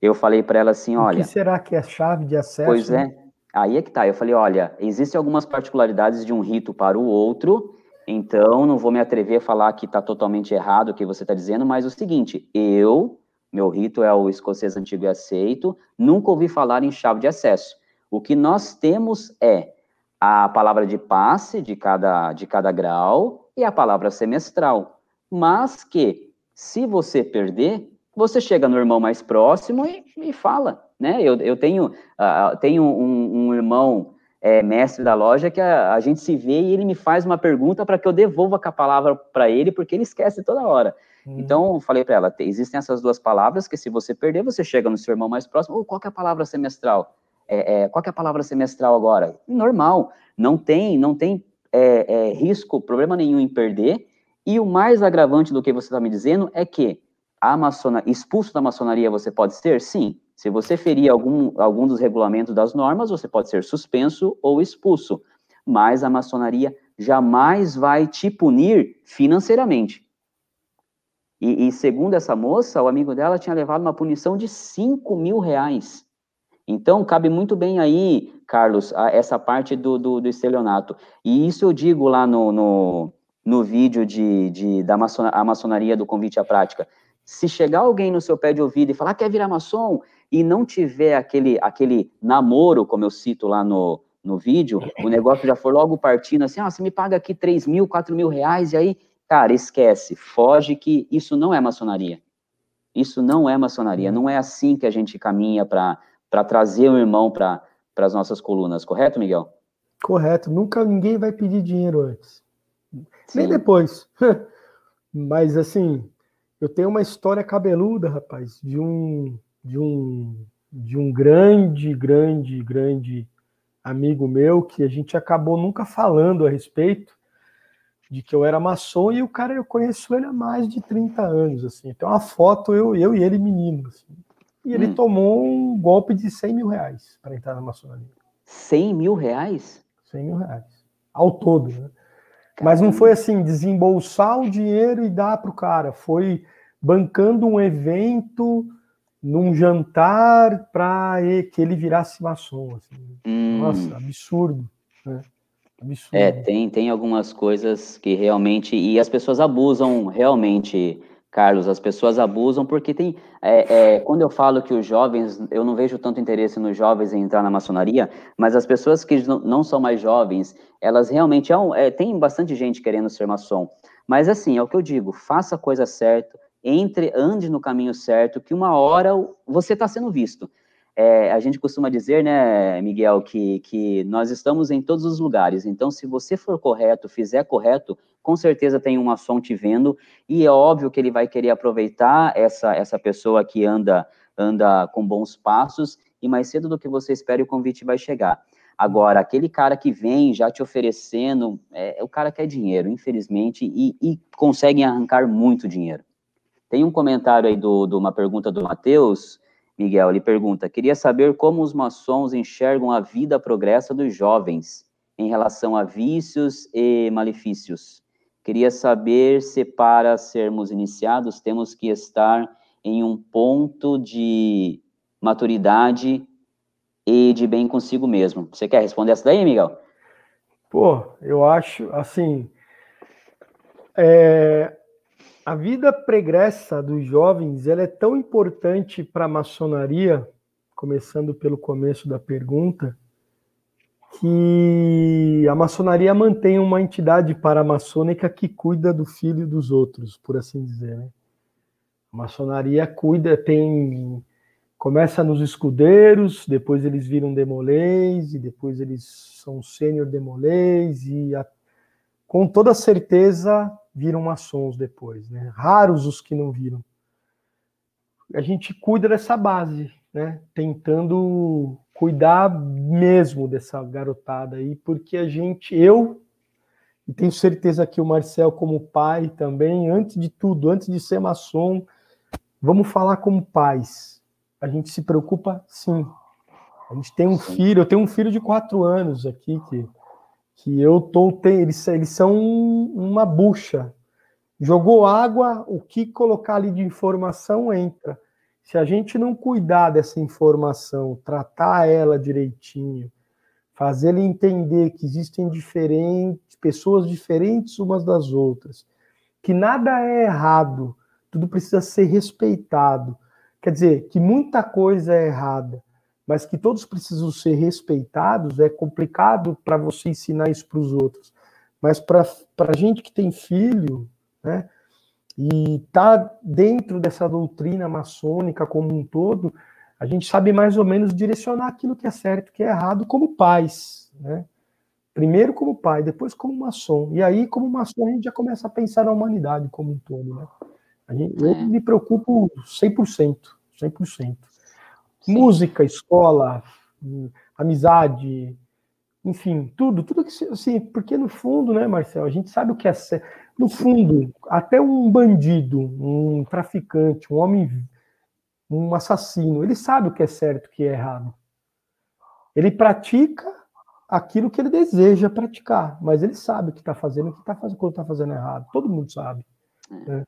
eu falei para ela assim, olha... O que será que é chave de acesso? Pois é, aí é que tá. Eu falei, olha, existem algumas particularidades de um rito para o outro, então não vou me atrever a falar que está totalmente errado o que você está dizendo, mas o seguinte, eu, meu rito é o escocês antigo e aceito, nunca ouvi falar em chave de acesso. O que nós temos é a palavra de passe de cada, de cada grau e a palavra semestral. Mas que, se você perder, você chega no irmão mais próximo e, e fala, né? Eu, eu tenho, uh, tenho um, um irmão é, mestre da loja que a, a, gente se vê e ele me faz uma pergunta para que eu devolva a palavra para ele, porque ele esquece toda hora. Hum. Então, falei para ela, existem essas duas palavras que se você perder, você chega no seu irmão mais próximo, oh, qual é a palavra semestral? É, é, qual é a palavra semestral agora? Normal, não tem, não tem é, é, risco, problema nenhum em perder, e o mais agravante do que você está me dizendo é que a maçona, expulso da maçonaria você pode ser? Sim. Se você ferir algum, algum dos regulamentos das normas, você pode ser suspenso ou expulso. Mas a maçonaria jamais vai te punir financeiramente. E, e, segundo essa moça, o amigo dela tinha levado uma punição de 5 mil reais. Então, cabe muito bem aí, Carlos, essa parte do, do, do estelionato. E isso eu digo lá no, no, no vídeo de, de, da maçona, a maçonaria do convite à prática. Se chegar alguém no seu pé de ouvido e falar, quer virar maçom, e não tiver aquele, aquele namoro, como eu cito lá no, no vídeo, o negócio já for logo partindo assim, ah, você me paga aqui 3 mil, 4 mil reais, e aí, cara, esquece, foge que isso não é maçonaria. Isso não é maçonaria, não é assim que a gente caminha para trazer o irmão para as nossas colunas, correto, Miguel? Correto, nunca ninguém vai pedir dinheiro antes. Sim. Nem depois. Mas assim, eu tenho uma história cabeluda, rapaz, de um de um de um grande, grande, grande amigo meu que a gente acabou nunca falando a respeito de que eu era maçom e o cara eu conheço ele há mais de 30 anos, assim. Tem uma foto eu, eu e ele menino, assim. E ele hum. tomou um golpe de 100 mil reais para entrar na maçonaria. 100 mil reais? 100 mil reais. Ao todo, né? Mas não foi assim, desembolsar o dinheiro e dar para o cara. Foi bancando um evento num jantar para que ele virasse maçom. Assim. Hum. Nossa, absurdo. Né? absurdo. É, tem, tem algumas coisas que realmente. E as pessoas abusam realmente Carlos, as pessoas abusam porque tem. É, é, quando eu falo que os jovens, eu não vejo tanto interesse nos jovens em entrar na maçonaria, mas as pessoas que não, são mais jovens, elas realmente. É, é, tem bastante gente querendo ser maçom. Mas assim, é o que eu digo: faça a coisa certa, entre, ande no caminho certo, que uma hora você está sendo visto. É, a gente costuma dizer, né, Miguel, que, que nós estamos em todos os lugares. Então, se você for correto, fizer correto, com certeza tem um maçom te vendo, e é óbvio que ele vai querer aproveitar essa, essa pessoa que anda, anda com bons passos, e mais cedo do que você espera, o convite vai chegar. Agora, aquele cara que vem já te oferecendo, é, o cara quer dinheiro, infelizmente, e, e conseguem arrancar muito dinheiro. Tem um comentário aí do, de uma pergunta do Matheus, Miguel, ele pergunta: queria saber como os maçons enxergam a vida progressa dos jovens em relação a vícios e malefícios. Queria saber se para sermos iniciados temos que estar em um ponto de maturidade e de bem consigo mesmo. Você quer responder essa daí, Miguel? Pô, eu acho assim. É, a vida pregressa dos jovens ela é tão importante para a maçonaria, começando pelo começo da pergunta, que a maçonaria mantém uma entidade paramaçônica que cuida do filho dos outros, por assim dizer. Né? A maçonaria cuida, tem começa nos escudeiros, depois eles viram demolês, e depois eles são sênior demolês, e a, com toda certeza viram maçons depois, né? Raros os que não viram. A gente cuida dessa base, né? Tentando cuidar mesmo dessa garotada aí, porque a gente, eu, e tenho certeza que o Marcel, como pai também, antes de tudo, antes de ser maçom, vamos falar como pais. A gente se preocupa sim. A gente tem um filho, eu tenho um filho de quatro anos aqui que que eu tô tem, eles, eles são uma bucha. Jogou água, o que colocar ali de informação entra. Se a gente não cuidar dessa informação, tratar ela direitinho, fazer ele entender que existem diferentes pessoas diferentes umas das outras, que nada é errado, tudo precisa ser respeitado. Quer dizer, que muita coisa é errada, mas que todos precisam ser respeitados, é complicado para você ensinar isso para os outros. Mas para a gente que tem filho, né, e tá dentro dessa doutrina maçônica como um todo, a gente sabe mais ou menos direcionar aquilo que é certo, que é errado, como pais, né? Primeiro como pai, depois como maçom. E aí, como maçom, a gente já começa a pensar na humanidade como um todo, né? Gente, eu é. me preocupo 100%, 100%. Sim. Música, escola, amizade, enfim, tudo, tudo que assim, porque no fundo, né, Marcel, a gente sabe o que é ser, no fundo, até um bandido, um traficante, um homem, um assassino, ele sabe o que é certo, o que é errado. Ele pratica aquilo que ele deseja praticar, mas ele sabe o que está fazendo, o que está fazendo, quando está fazendo errado. Todo mundo sabe. É. Né?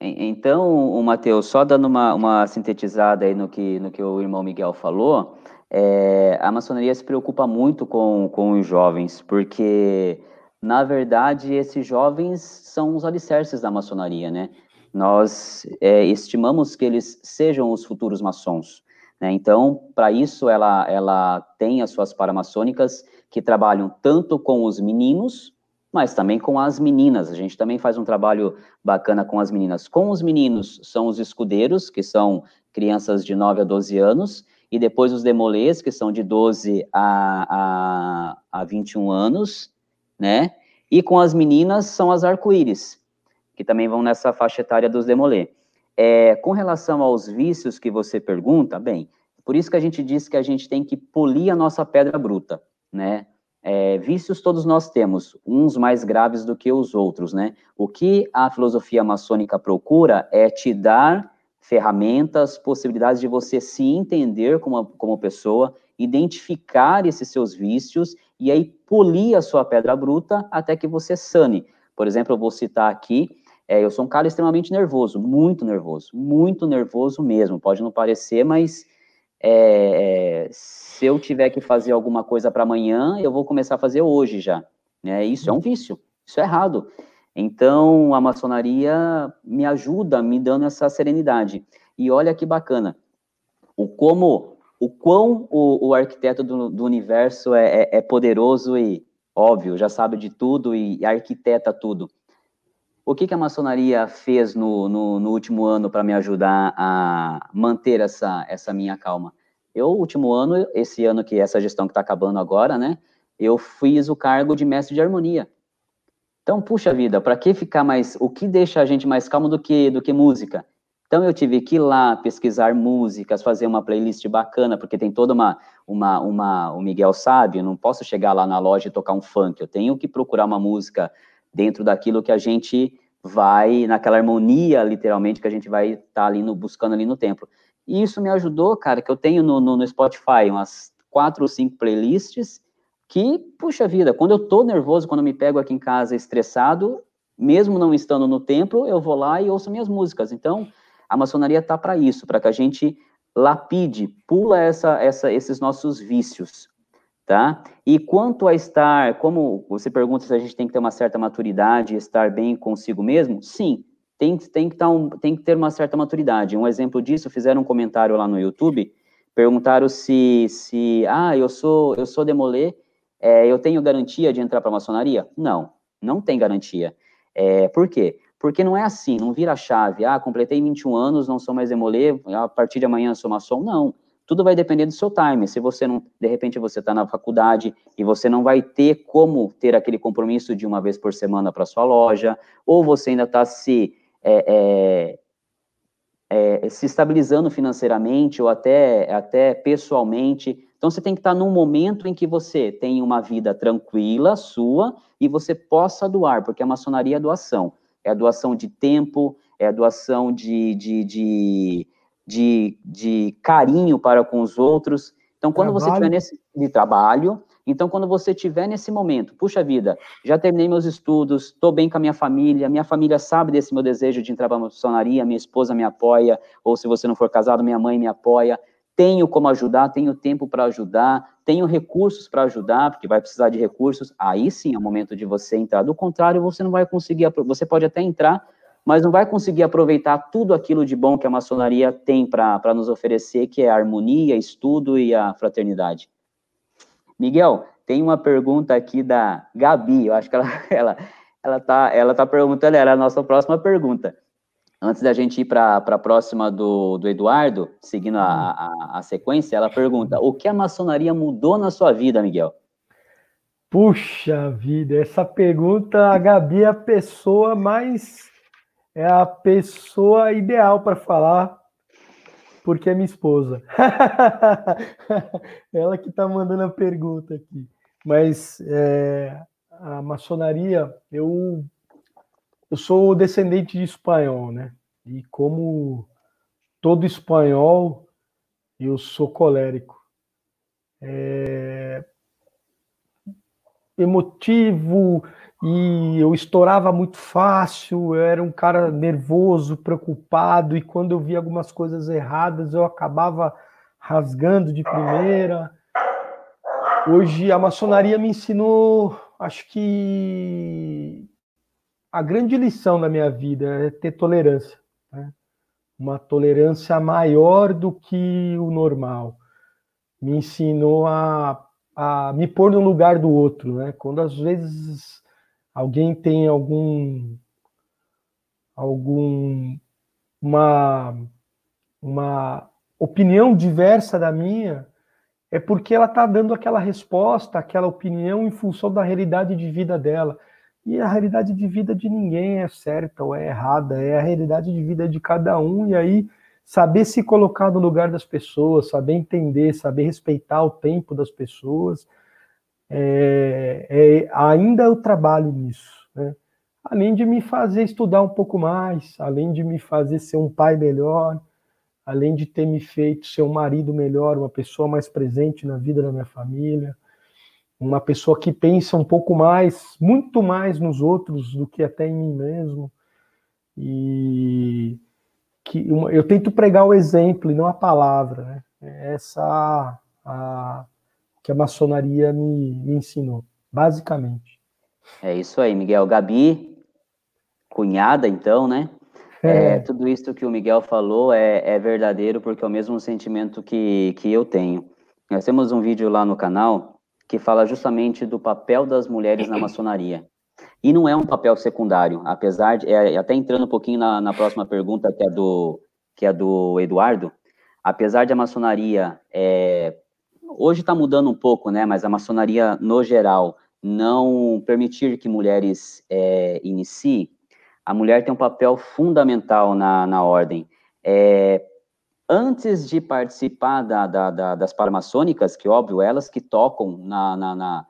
Então, Matheus, só dando uma, uma sintetizada aí no que, no que o irmão Miguel falou, é, a maçonaria se preocupa muito com, com os jovens, porque, na verdade, esses jovens são os alicerces da maçonaria, né? Nós é, estimamos que eles sejam os futuros maçons. Né? Então, para isso, ela, ela tem as suas paramaçônicas que trabalham tanto com os meninos, mas também com as meninas. A gente também faz um trabalho bacana com as meninas. Com os meninos são os escudeiros, que são crianças de 9 a 12 anos, e depois os demolês, que são de 12 a, a, a 21 anos, né? E com as meninas são as arco-íris, que também vão nessa faixa etária dos demolê. É, com relação aos vícios que você pergunta, bem, por isso que a gente diz que a gente tem que polir a nossa pedra bruta, né? É, vícios todos nós temos, uns mais graves do que os outros, né? O que a filosofia maçônica procura é te dar ferramentas, possibilidades de você se entender como, como pessoa, identificar esses seus vícios e aí polir a sua pedra bruta até que você sane. Por exemplo, eu vou citar aqui é, eu sou um cara extremamente nervoso, muito nervoso, muito nervoso mesmo. Pode não parecer, mas é, é, se eu tiver que fazer alguma coisa para amanhã, eu vou começar a fazer hoje já. Né? Isso é um vício, isso é errado. Então, a maçonaria me ajuda, me dando essa serenidade. E olha que bacana, o como, o quão o, o arquiteto do, do universo é, é, é, poderoso e óbvio, já sabe de tudo e arquiteta tudo. O que, que a maçonaria fez no, no, no último ano para me ajudar a manter essa, essa minha calma? Eu, último ano, esse ano que essa gestão que está acabando agora, né, eu fiz o cargo de mestre de harmonia. Então, puxa vida, para que ficar mais, o que deixa a gente mais calmo do que, do que música? Então, eu tive que ir lá pesquisar músicas, fazer uma playlist bacana, porque tem toda uma, uma, uma, o Miguel sabe, eu não posso chegar lá na loja e tocar um funk, eu tenho que procurar uma música dentro daquilo que a gente vai, naquela harmonia, literalmente, que a gente vai estar tá ali no, buscando ali no templo. E isso me ajudou, cara, que eu tenho no, no, no Spotify umas quatro ou cinco playlists que, puxa vida, quando eu tô nervoso, quando eu me pego aqui em casa estressado, mesmo não estando no templo, eu vou lá e ouço minhas músicas. Então, a maçonaria tá para isso, para que a gente lapide, pula essa, essa, esses nossos vícios, tá? E quanto a estar, como você pergunta se a gente tem que ter uma certa maturidade, estar bem consigo mesmo, sim, tem, tem, que, um, tem que ter uma certa maturidade. Um exemplo disso, fizeram um comentário lá no YouTube, perguntaram se, se ah, eu sou, eu sou demolê, é, eu tenho garantia de entrar para a maçonaria? Não, não tem garantia. É, por quê? Porque não é assim, não vira chave, ah, completei 21 anos, não sou mais demolê, a partir de amanhã sou maçom, não. Tudo vai depender do seu time. Se você não, de repente, você está na faculdade e você não vai ter como ter aquele compromisso de uma vez por semana para sua loja, ou você ainda está se é, é, é, se estabilizando financeiramente ou até, até pessoalmente. Então, você tem que estar tá num momento em que você tem uma vida tranquila, sua, e você possa doar, porque a maçonaria é doação. É a doação de tempo, é a doação de, de, de de, de carinho para com os outros. Então, quando trabalho. você estiver nesse de trabalho, Então, quando você tiver nesse momento, puxa vida, já terminei meus estudos, estou bem com a minha família, minha família sabe desse meu desejo de entrar para a maçonaria, minha esposa me apoia, ou se você não for casado, minha mãe me apoia, tenho como ajudar, tenho tempo para ajudar, tenho recursos para ajudar, porque vai precisar de recursos, aí sim é o momento de você entrar. Do contrário, você não vai conseguir, você pode até entrar, mas não vai conseguir aproveitar tudo aquilo de bom que a maçonaria tem para nos oferecer, que é a harmonia, estudo e a fraternidade. Miguel, tem uma pergunta aqui da Gabi, eu acho que ela, ela, ela tá, ela tá perguntando, era a nossa próxima pergunta. Antes da gente ir para a próxima do, do Eduardo, seguindo a, a, a, sequência, ela pergunta: o que a maçonaria mudou na sua vida, Miguel? Puxa vida, essa pergunta, a Gabi é a pessoa mais. É a pessoa ideal para falar, porque é minha esposa. Ela que está mandando a pergunta aqui. Mas é, a maçonaria, eu, eu sou descendente de espanhol, né? E como todo espanhol, eu sou colérico. É, emotivo, e eu estourava muito fácil, eu era um cara nervoso, preocupado, e quando eu via algumas coisas erradas, eu acabava rasgando de primeira. Hoje a maçonaria me ensinou, acho que a grande lição da minha vida é ter tolerância, né? uma tolerância maior do que o normal. Me ensinou a, a me pôr no lugar do outro, né? Quando às vezes Alguém tem algum algum uma uma opinião diversa da minha, é porque ela está dando aquela resposta, aquela opinião em função da realidade de vida dela. E a realidade de vida de ninguém é certa ou é errada, é a realidade de vida de cada um, e aí saber se colocar no lugar das pessoas, saber entender, saber respeitar o tempo das pessoas, é, é, ainda eu trabalho nisso, né? além de me fazer estudar um pouco mais, além de me fazer ser um pai melhor, além de ter me feito ser um marido melhor, uma pessoa mais presente na vida da minha família, uma pessoa que pensa um pouco mais, muito mais nos outros do que até em mim mesmo. E que eu tento pregar o exemplo e não a palavra, né? Essa a, que a maçonaria me, me ensinou, basicamente. É isso aí, Miguel. Gabi, cunhada, então, né? É. É, tudo isso que o Miguel falou é, é, verdadeiro, porque é o mesmo sentimento que, que eu tenho. Nós temos um vídeo lá no canal que fala justamente do papel das mulheres na maçonaria. E não é um papel secundário, apesar de. É, até entrando um pouquinho na, na próxima pergunta, que é, do, que é do Eduardo, apesar de a maçonaria é, hoje está mudando um pouco, né? Mas a maçonaria, no geral, não permitir que mulheres é, iniciem, a mulher tem um papel fundamental na, na ordem. É, antes de participar da, da, da, das paramaçônicas, que óbvio, elas que tocam na, na,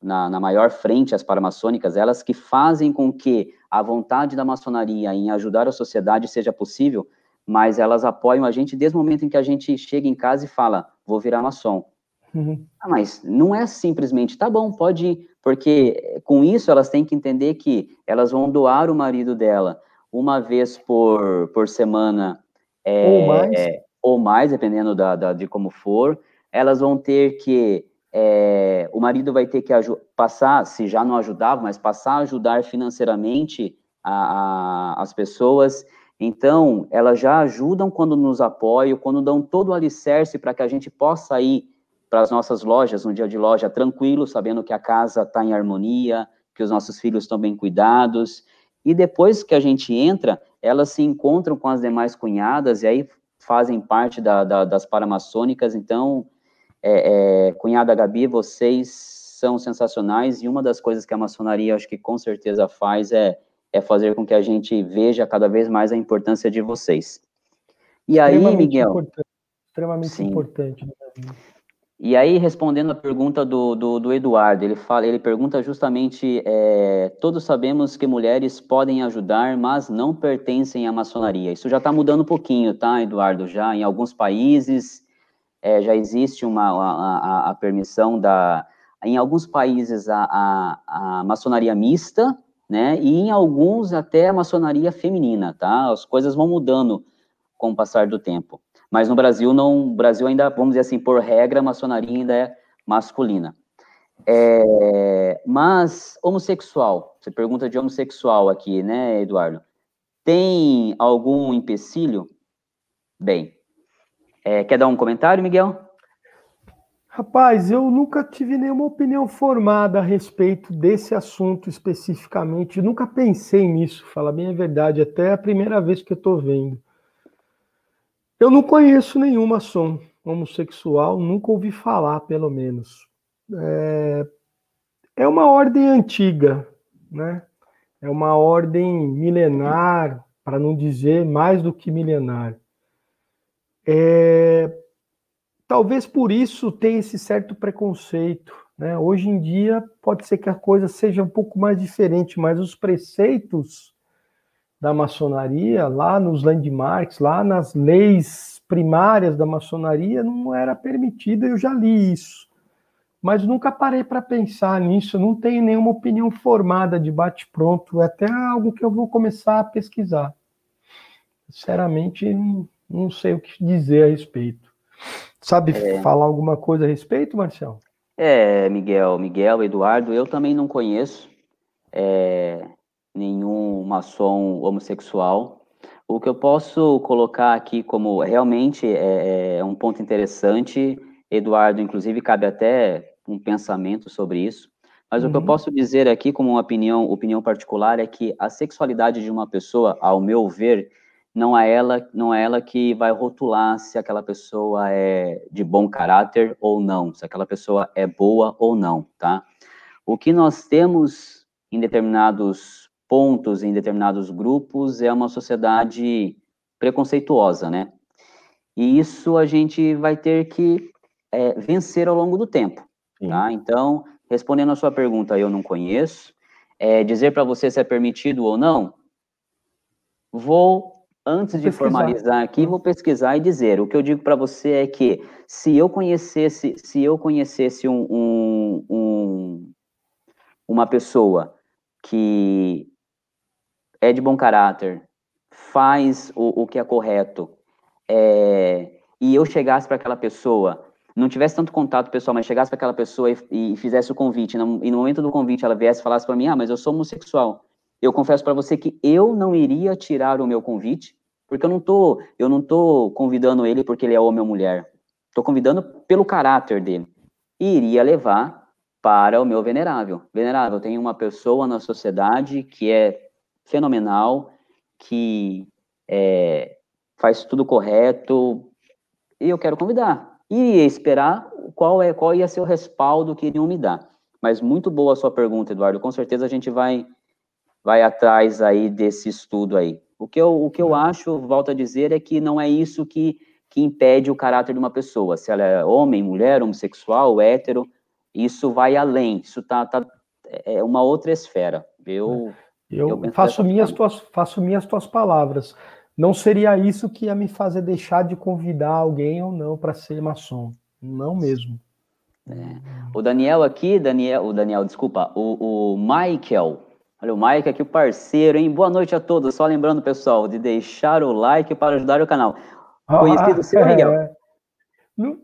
na, na, maior frente as paramaçônicas, elas que fazem com que a vontade da maçonaria em ajudar a sociedade seja possível, mas elas apoiam a gente desde o momento em que a gente chega em casa e fala, vou virar maçom. Uhum. Ah, mas não é simplesmente, tá bom, pode ir, porque com isso elas têm que entender que elas vão doar o marido dela uma vez por, por semana, é, ou, mais. É, ou mais, dependendo da, da, de como for, elas vão ter que, é, o marido vai ter que passar, se já não ajudava, mas passar a ajudar financeiramente a, a, as pessoas, então, elas já ajudam quando nos apoiam, quando dão todo o alicerce para que a gente possa ir para as nossas lojas, um dia de loja tranquilo, sabendo que a casa está em harmonia, que os nossos filhos estão bem cuidados. E depois que a gente entra, elas se encontram com as demais cunhadas e aí fazem parte da, da, das paramaçônicas. Então, é, é, cunhada Gabi, vocês são sensacionais e uma das coisas que a maçonaria, acho que com certeza faz é, é fazer com que a gente veja cada vez mais a importância de vocês. E aí, Miguel... Importante, extremamente sim. importante. Né, e aí, respondendo a pergunta do, do, do Eduardo, ele, fala, ele pergunta justamente: é, todos sabemos que mulheres podem ajudar, mas não pertencem à maçonaria. Isso já está mudando um pouquinho, tá, Eduardo? Já em alguns países é, já existe uma, a, a, a, permissão da, em alguns países a, a, a maçonaria mista, né, e em alguns até a maçonaria feminina, tá? As coisas vão mudando com o passar do tempo. Mas no Brasil não, o Brasil ainda, vamos dizer assim, por regra, a maçonaria ainda é masculina. É, mas homossexual, você pergunta de homossexual aqui, né, Eduardo? Tem algum empecilho? Bem, é, quer dar um comentário, Miguel? Rapaz, eu nunca tive nenhuma opinião formada a respeito desse assunto especificamente. Eu nunca pensei nisso, fala bem a verdade, até a primeira vez que eu estou vendo. Eu não conheço nenhum maçom homossexual, nunca ouvi falar, pelo menos. É, é uma ordem antiga, né? É uma ordem milenar, para não dizer mais do que milenar. É, talvez por isso tenha esse certo preconceito. Né? Hoje em dia pode ser que a coisa seja um pouco mais diferente, mas os preceitos da maçonaria, lá nos landmarks, lá nas leis primárias da maçonaria, não era permitido, eu já li isso. Mas nunca parei para pensar nisso, não tenho nenhuma opinião formada de bate-pronto, é até algo que eu vou começar a pesquisar. Sinceramente, não sei o que dizer a respeito. Sabe é. falar alguma coisa a respeito, Marcelo? É, Miguel, Miguel, Eduardo, eu também não conheço é, nenhum maçom homossexual. O que eu posso colocar aqui como realmente é, é um ponto interessante, Eduardo, inclusive cabe até um pensamento sobre isso. Mas uhum. o que eu uhum. posso dizer aqui, como uma opinião, opinião particular, é que a sexualidade de uma pessoa, ao meu ver, não é ela, não é ela que vai rotular se aquela pessoa é de bom caráter ou não, se aquela pessoa é boa ou não, tá? O que nós temos em determinados pontos, em determinados grupos, é uma sociedade preconceituosa, né? E isso a gente vai ter que é, vencer ao longo do tempo, Sim. tá? Então, respondendo a sua pergunta, eu não conheço, é, dizer para você se é permitido ou não, vou antes de formalizar aqui, vou pesquisar e dizer. O que eu digo para você é que se eu conhecesse, se eu conhecesse um, um, um, uma pessoa que é de bom caráter, faz o, o que é correto, é, e eu chegasse para aquela pessoa, não tivesse tanto contato pessoal, mas chegasse para aquela pessoa e, e, fizesse o convite, e no momento do convite ela viesse e falasse para mim, ah, mas eu sou homossexual eu confesso para você que eu não iria tirar o meu convite, porque eu não tô, eu não tô convidando ele porque ele é homem ou mulher. Estou convidando pelo caráter dele. E iria levar para o meu venerável. Venerável, tem uma pessoa na sociedade que é fenomenal, que é, faz tudo correto, e eu quero convidar. E esperar qual é qual ia ser o respaldo que iriam me dar. Mas muito boa a sua pergunta, Eduardo. Com certeza a gente vai vai atrás aí desse estudo aí. O que eu, o que eu uhum. acho, volto a dizer, é que não é isso que, que impede o caráter de uma pessoa. Se ela é homem, mulher, homossexual, hétero, isso vai além. Isso tá, tá é uma outra esfera. Eu, eu, eu faço, minhas tuas, faço minhas tuas palavras. Não seria isso que ia me fazer deixar de convidar alguém ou não para ser maçom. Não mesmo. É. O Daniel aqui, Daniel, o Daniel, desculpa, o, o Michael, Olha, o Mike aqui, o parceiro, hein? Boa noite a todos. Só lembrando, pessoal, de deixar o like para ajudar o canal. Conhecido ah, seu, é. Miguel?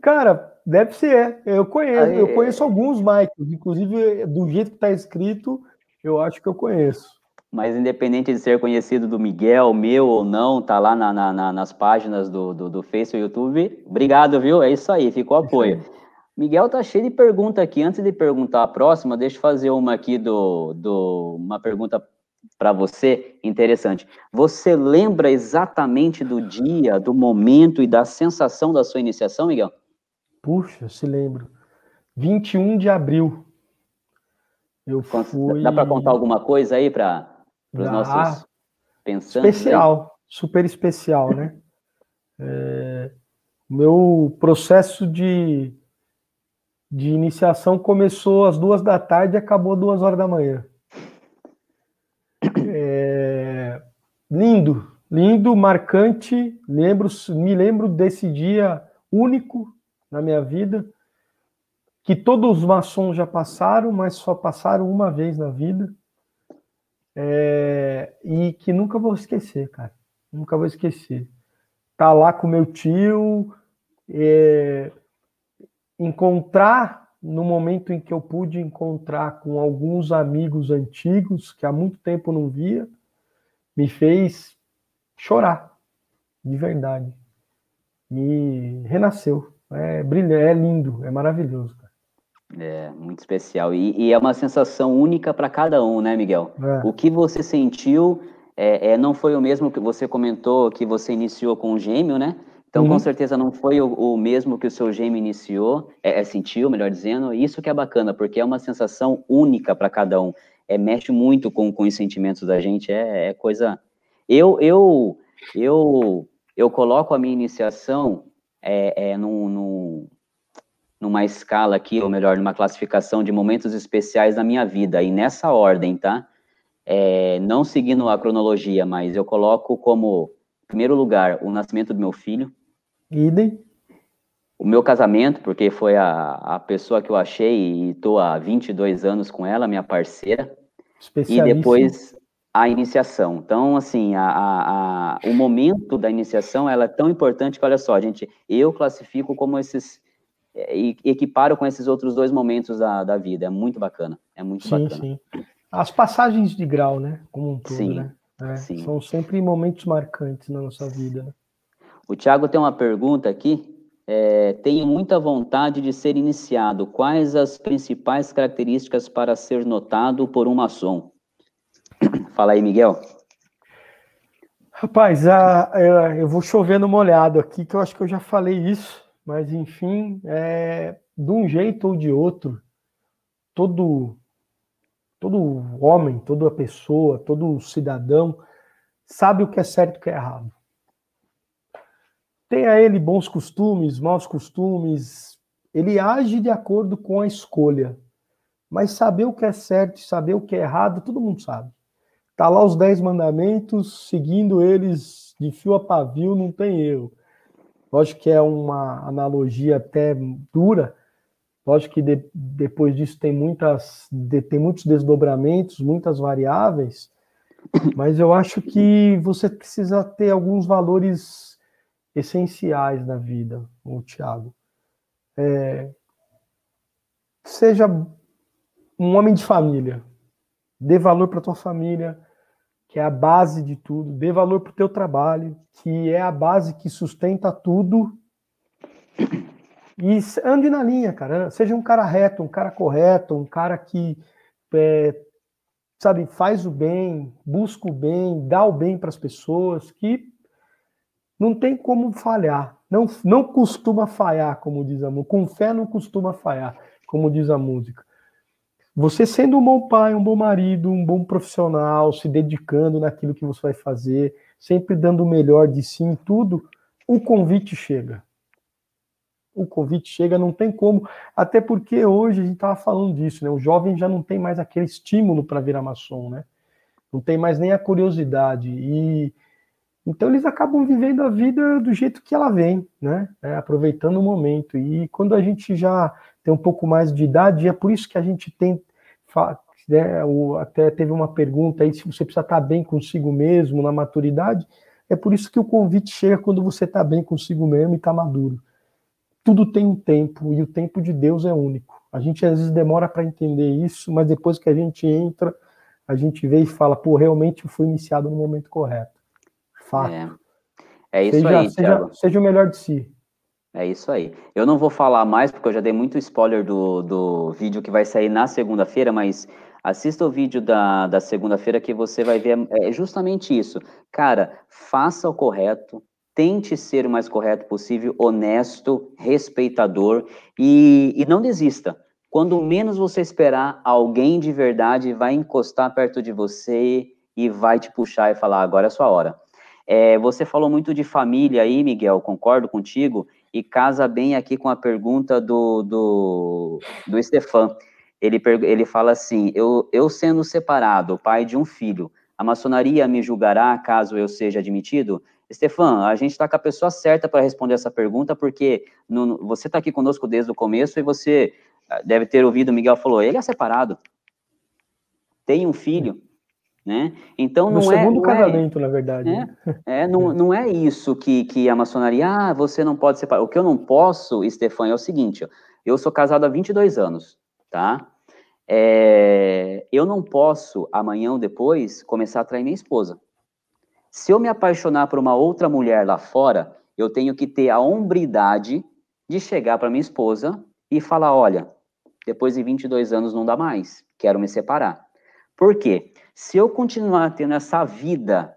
Cara, deve ser. Eu conheço, Aê. eu conheço alguns Michaels, inclusive do jeito que está escrito, eu acho que eu conheço. Mas independente de ser conhecido do Miguel, meu ou não, tá lá na, na, nas páginas do, do, do Facebook e YouTube. Obrigado, viu? É isso aí, ficou apoio. Miguel tá cheio de pergunta aqui. Antes de perguntar a próxima, deixa eu fazer uma aqui do, do uma pergunta para você interessante. Você lembra exatamente do dia, do momento e da sensação da sua iniciação, Miguel? Puxa, se lembro. 21 de abril. Eu fui. Dá para contar alguma coisa aí para os nossos pensantes? Especial, aí? super especial, né? É, meu processo de de iniciação começou às duas da tarde e acabou às duas horas da manhã. É... Lindo, lindo, marcante. Lembro, me lembro desse dia único na minha vida, que todos os maçons já passaram, mas só passaram uma vez na vida. É, e que nunca vou esquecer, cara. Nunca vou esquecer. Tá lá com meu tio, é, encontrar no momento em que eu pude encontrar com alguns amigos antigos que há muito tempo não via, me fez chorar, de verdade. Me renasceu. É brilhante, é lindo, é maravilhoso. É, muito especial. E, e é uma sensação única para cada um, né, Miguel? É. O que você sentiu é, é, não foi o mesmo que você comentou que você iniciou com o gêmeo, né? Então, uhum. com certeza, não foi o, o, mesmo que o seu gêmeo iniciou, é, é, sentiu, melhor dizendo. Isso que é bacana, porque é uma sensação única para cada um. É, mexe muito com, com os sentimentos da gente, é, é coisa... Eu, eu, eu, eu coloco a minha iniciação é, é, num, num, numa escala aqui, ou melhor, numa classificação de momentos especiais da minha vida, e nessa ordem, tá? É, não seguindo a cronologia, mas eu coloco como primeiro lugar o nascimento do meu filho. Idem. O meu casamento, porque foi a, a pessoa que eu achei e estou há 22 anos com ela, minha parceira. E depois a iniciação. Então, assim, a, a, a, o momento da iniciação ela é tão importante que, olha só, gente, eu classifico como esses e equiparo com esses outros dois momentos da, da vida. É muito bacana. É muito sim, bacana. Sim. As passagens de grau, né? Como um todo, sim, né? É, sim. São sempre momentos marcantes na nossa vida. Né? O Tiago tem uma pergunta aqui. É, tenho muita vontade de ser iniciado. Quais as principais características para ser notado por um maçom? Fala aí, Miguel. Rapaz, a, eu vou chovendo molhado aqui, que eu acho que eu já falei isso mas enfim, é, de um jeito ou de outro, todo todo homem, toda pessoa, todo cidadão sabe o que é certo e o que é errado. Tenha ele bons costumes, maus costumes, ele age de acordo com a escolha. Mas saber o que é certo e saber o que é errado, todo mundo sabe. Tá lá os dez mandamentos, seguindo eles de fio a pavio, não tem erro. Lógico que é uma analogia até dura, lógico que de, depois disso tem, muitas, de, tem muitos desdobramentos, muitas variáveis, mas eu acho que você precisa ter alguns valores essenciais na vida, o Tiago. É, seja um homem de família, dê valor para tua família, que é a base de tudo, dê valor para o teu trabalho, que é a base que sustenta tudo. E ande na linha, cara. Seja um cara reto, um cara correto, um cara que, é, sabe, faz o bem, busca o bem, dá o bem para as pessoas, que não tem como falhar. Não, não costuma falhar, como diz a música. Com fé não costuma falhar, como diz a música. Você sendo um bom pai, um bom marido, um bom profissional, se dedicando naquilo que você vai fazer, sempre dando o melhor de si em tudo, o convite chega. O convite chega, não tem como, até porque hoje a gente estava falando disso, né? O jovem já não tem mais aquele estímulo para virar maçom, né? Não tem mais nem a curiosidade. E então eles acabam vivendo a vida do jeito que ela vem, né? É, aproveitando o momento. E quando a gente já tem um pouco mais de idade, é por isso que a gente tem né, até teve uma pergunta aí se você precisa estar bem consigo mesmo na maturidade. É por isso que o convite chega quando você está bem consigo mesmo e está maduro. Tudo tem um tempo e o tempo de Deus é único. A gente às vezes demora para entender isso, mas depois que a gente entra, a gente vê e fala, pô, realmente eu fui iniciado no momento correto. Fato. É, é isso seja, aí, seja, seja o melhor de si. É isso aí. Eu não vou falar mais, porque eu já dei muito spoiler do, do vídeo que vai sair na segunda-feira, mas assista o vídeo da, da segunda-feira que você vai ver é justamente isso. Cara, faça o correto, tente ser o mais correto possível, honesto, respeitador e, e não desista. Quando menos você esperar, alguém de verdade vai encostar perto de você e vai te puxar e falar: agora é a sua hora. É, você falou muito de família aí, Miguel, concordo contigo e casa bem aqui com a pergunta do, do, do Stefan. Ele, ele fala assim: eu, eu sendo separado, pai de um filho, a maçonaria me julgará caso eu seja admitido? Stefan, a gente está com a pessoa certa para responder essa pergunta, porque no, você está aqui conosco desde o começo e você deve ter ouvido o Miguel falou, ele é separado. Tem um filho, né? Então não é. segundo não casamento, é, na verdade. É, é, não, não é isso que, que a maçonaria, ah, você não pode separar. O que eu não posso, Stefan, é o seguinte: eu sou casado há 22 anos, tá? É, eu não posso, amanhã ou depois, começar a trair minha esposa. Se eu me apaixonar por uma outra mulher lá fora, eu tenho que ter a hombridade de chegar para minha esposa e falar: olha, depois de 22 anos não dá mais, quero me separar. Por quê? Se eu continuar tendo essa vida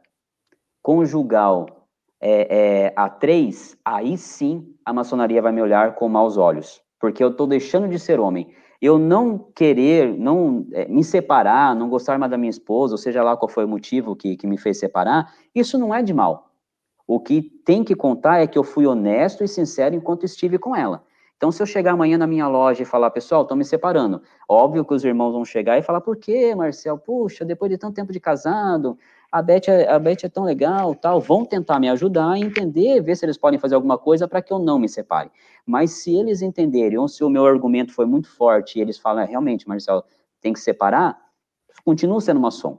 conjugal é, é, a três, aí sim a maçonaria vai me olhar com maus olhos, porque eu estou deixando de ser homem eu não querer, não é, me separar, não gostar mais da minha esposa, ou seja lá qual foi o motivo que, que me fez separar, isso não é de mal. O que tem que contar é que eu fui honesto e sincero enquanto estive com ela. Então, se eu chegar amanhã na minha loja e falar, pessoal, estou me separando, óbvio que os irmãos vão chegar e falar, por quê, Marcel? Puxa, depois de tanto tempo de casado, a Beth, é, a Beth é tão legal, tal, vão tentar me ajudar a entender, ver se eles podem fazer alguma coisa para que eu não me separe. Mas se eles entenderem, ou se o meu argumento foi muito forte e eles falam, é, realmente, Marcelo, tem que separar, continuo sendo maçom.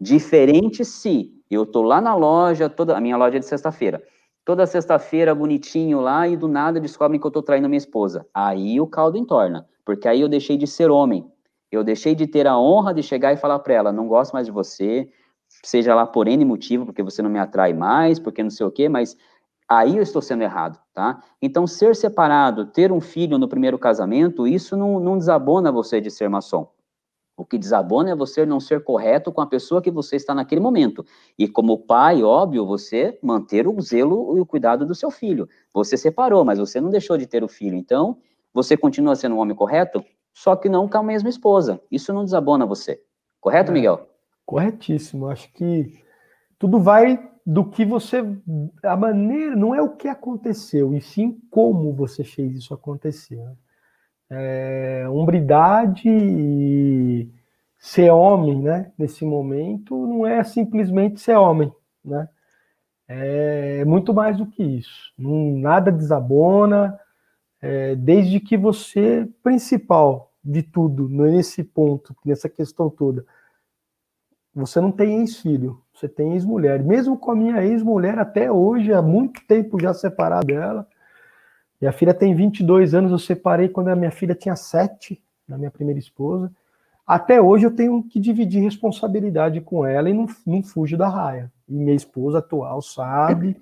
Diferente se eu tô lá na loja, toda a minha loja é de sexta-feira, toda sexta-feira bonitinho lá e do nada descobrem que eu tô traindo minha esposa. Aí o caldo entorna, porque aí eu deixei de ser homem. Eu deixei de ter a honra de chegar e falar para ela, não gosto mais de você, seja lá por N motivo, porque você não me atrai mais, porque não sei o quê, mas aí eu estou sendo errado, tá? Então, ser separado, ter um filho no primeiro casamento, isso não, não desabona você de ser maçom. O que desabona é você não ser correto com a pessoa que você está naquele momento. E como pai, óbvio, você manter o zelo e o cuidado do seu filho. Você separou, mas você não deixou de ter o filho. Então, você continua sendo um homem correto, só que não com a mesma esposa. Isso não desabona você. Correto, é. Miguel? Corretíssimo. Acho que tudo vai do que você. A maneira. Não é o que aconteceu, e sim como você fez isso acontecer. Né? É, hombridade e ser homem, né? Nesse momento, não é simplesmente ser homem, né? É muito mais do que isso. Não, nada desabona, é, desde que você, principal de tudo, nesse ponto, nessa questão toda, você não tem ex-filho, você tem ex-mulher. Mesmo com a minha ex-mulher, até hoje, há muito tempo já separado dela. Minha filha tem 22 anos, eu separei quando a minha filha tinha 7, da minha primeira esposa. Até hoje eu tenho que dividir responsabilidade com ela e não, não fujo da raia. E minha esposa atual sabe,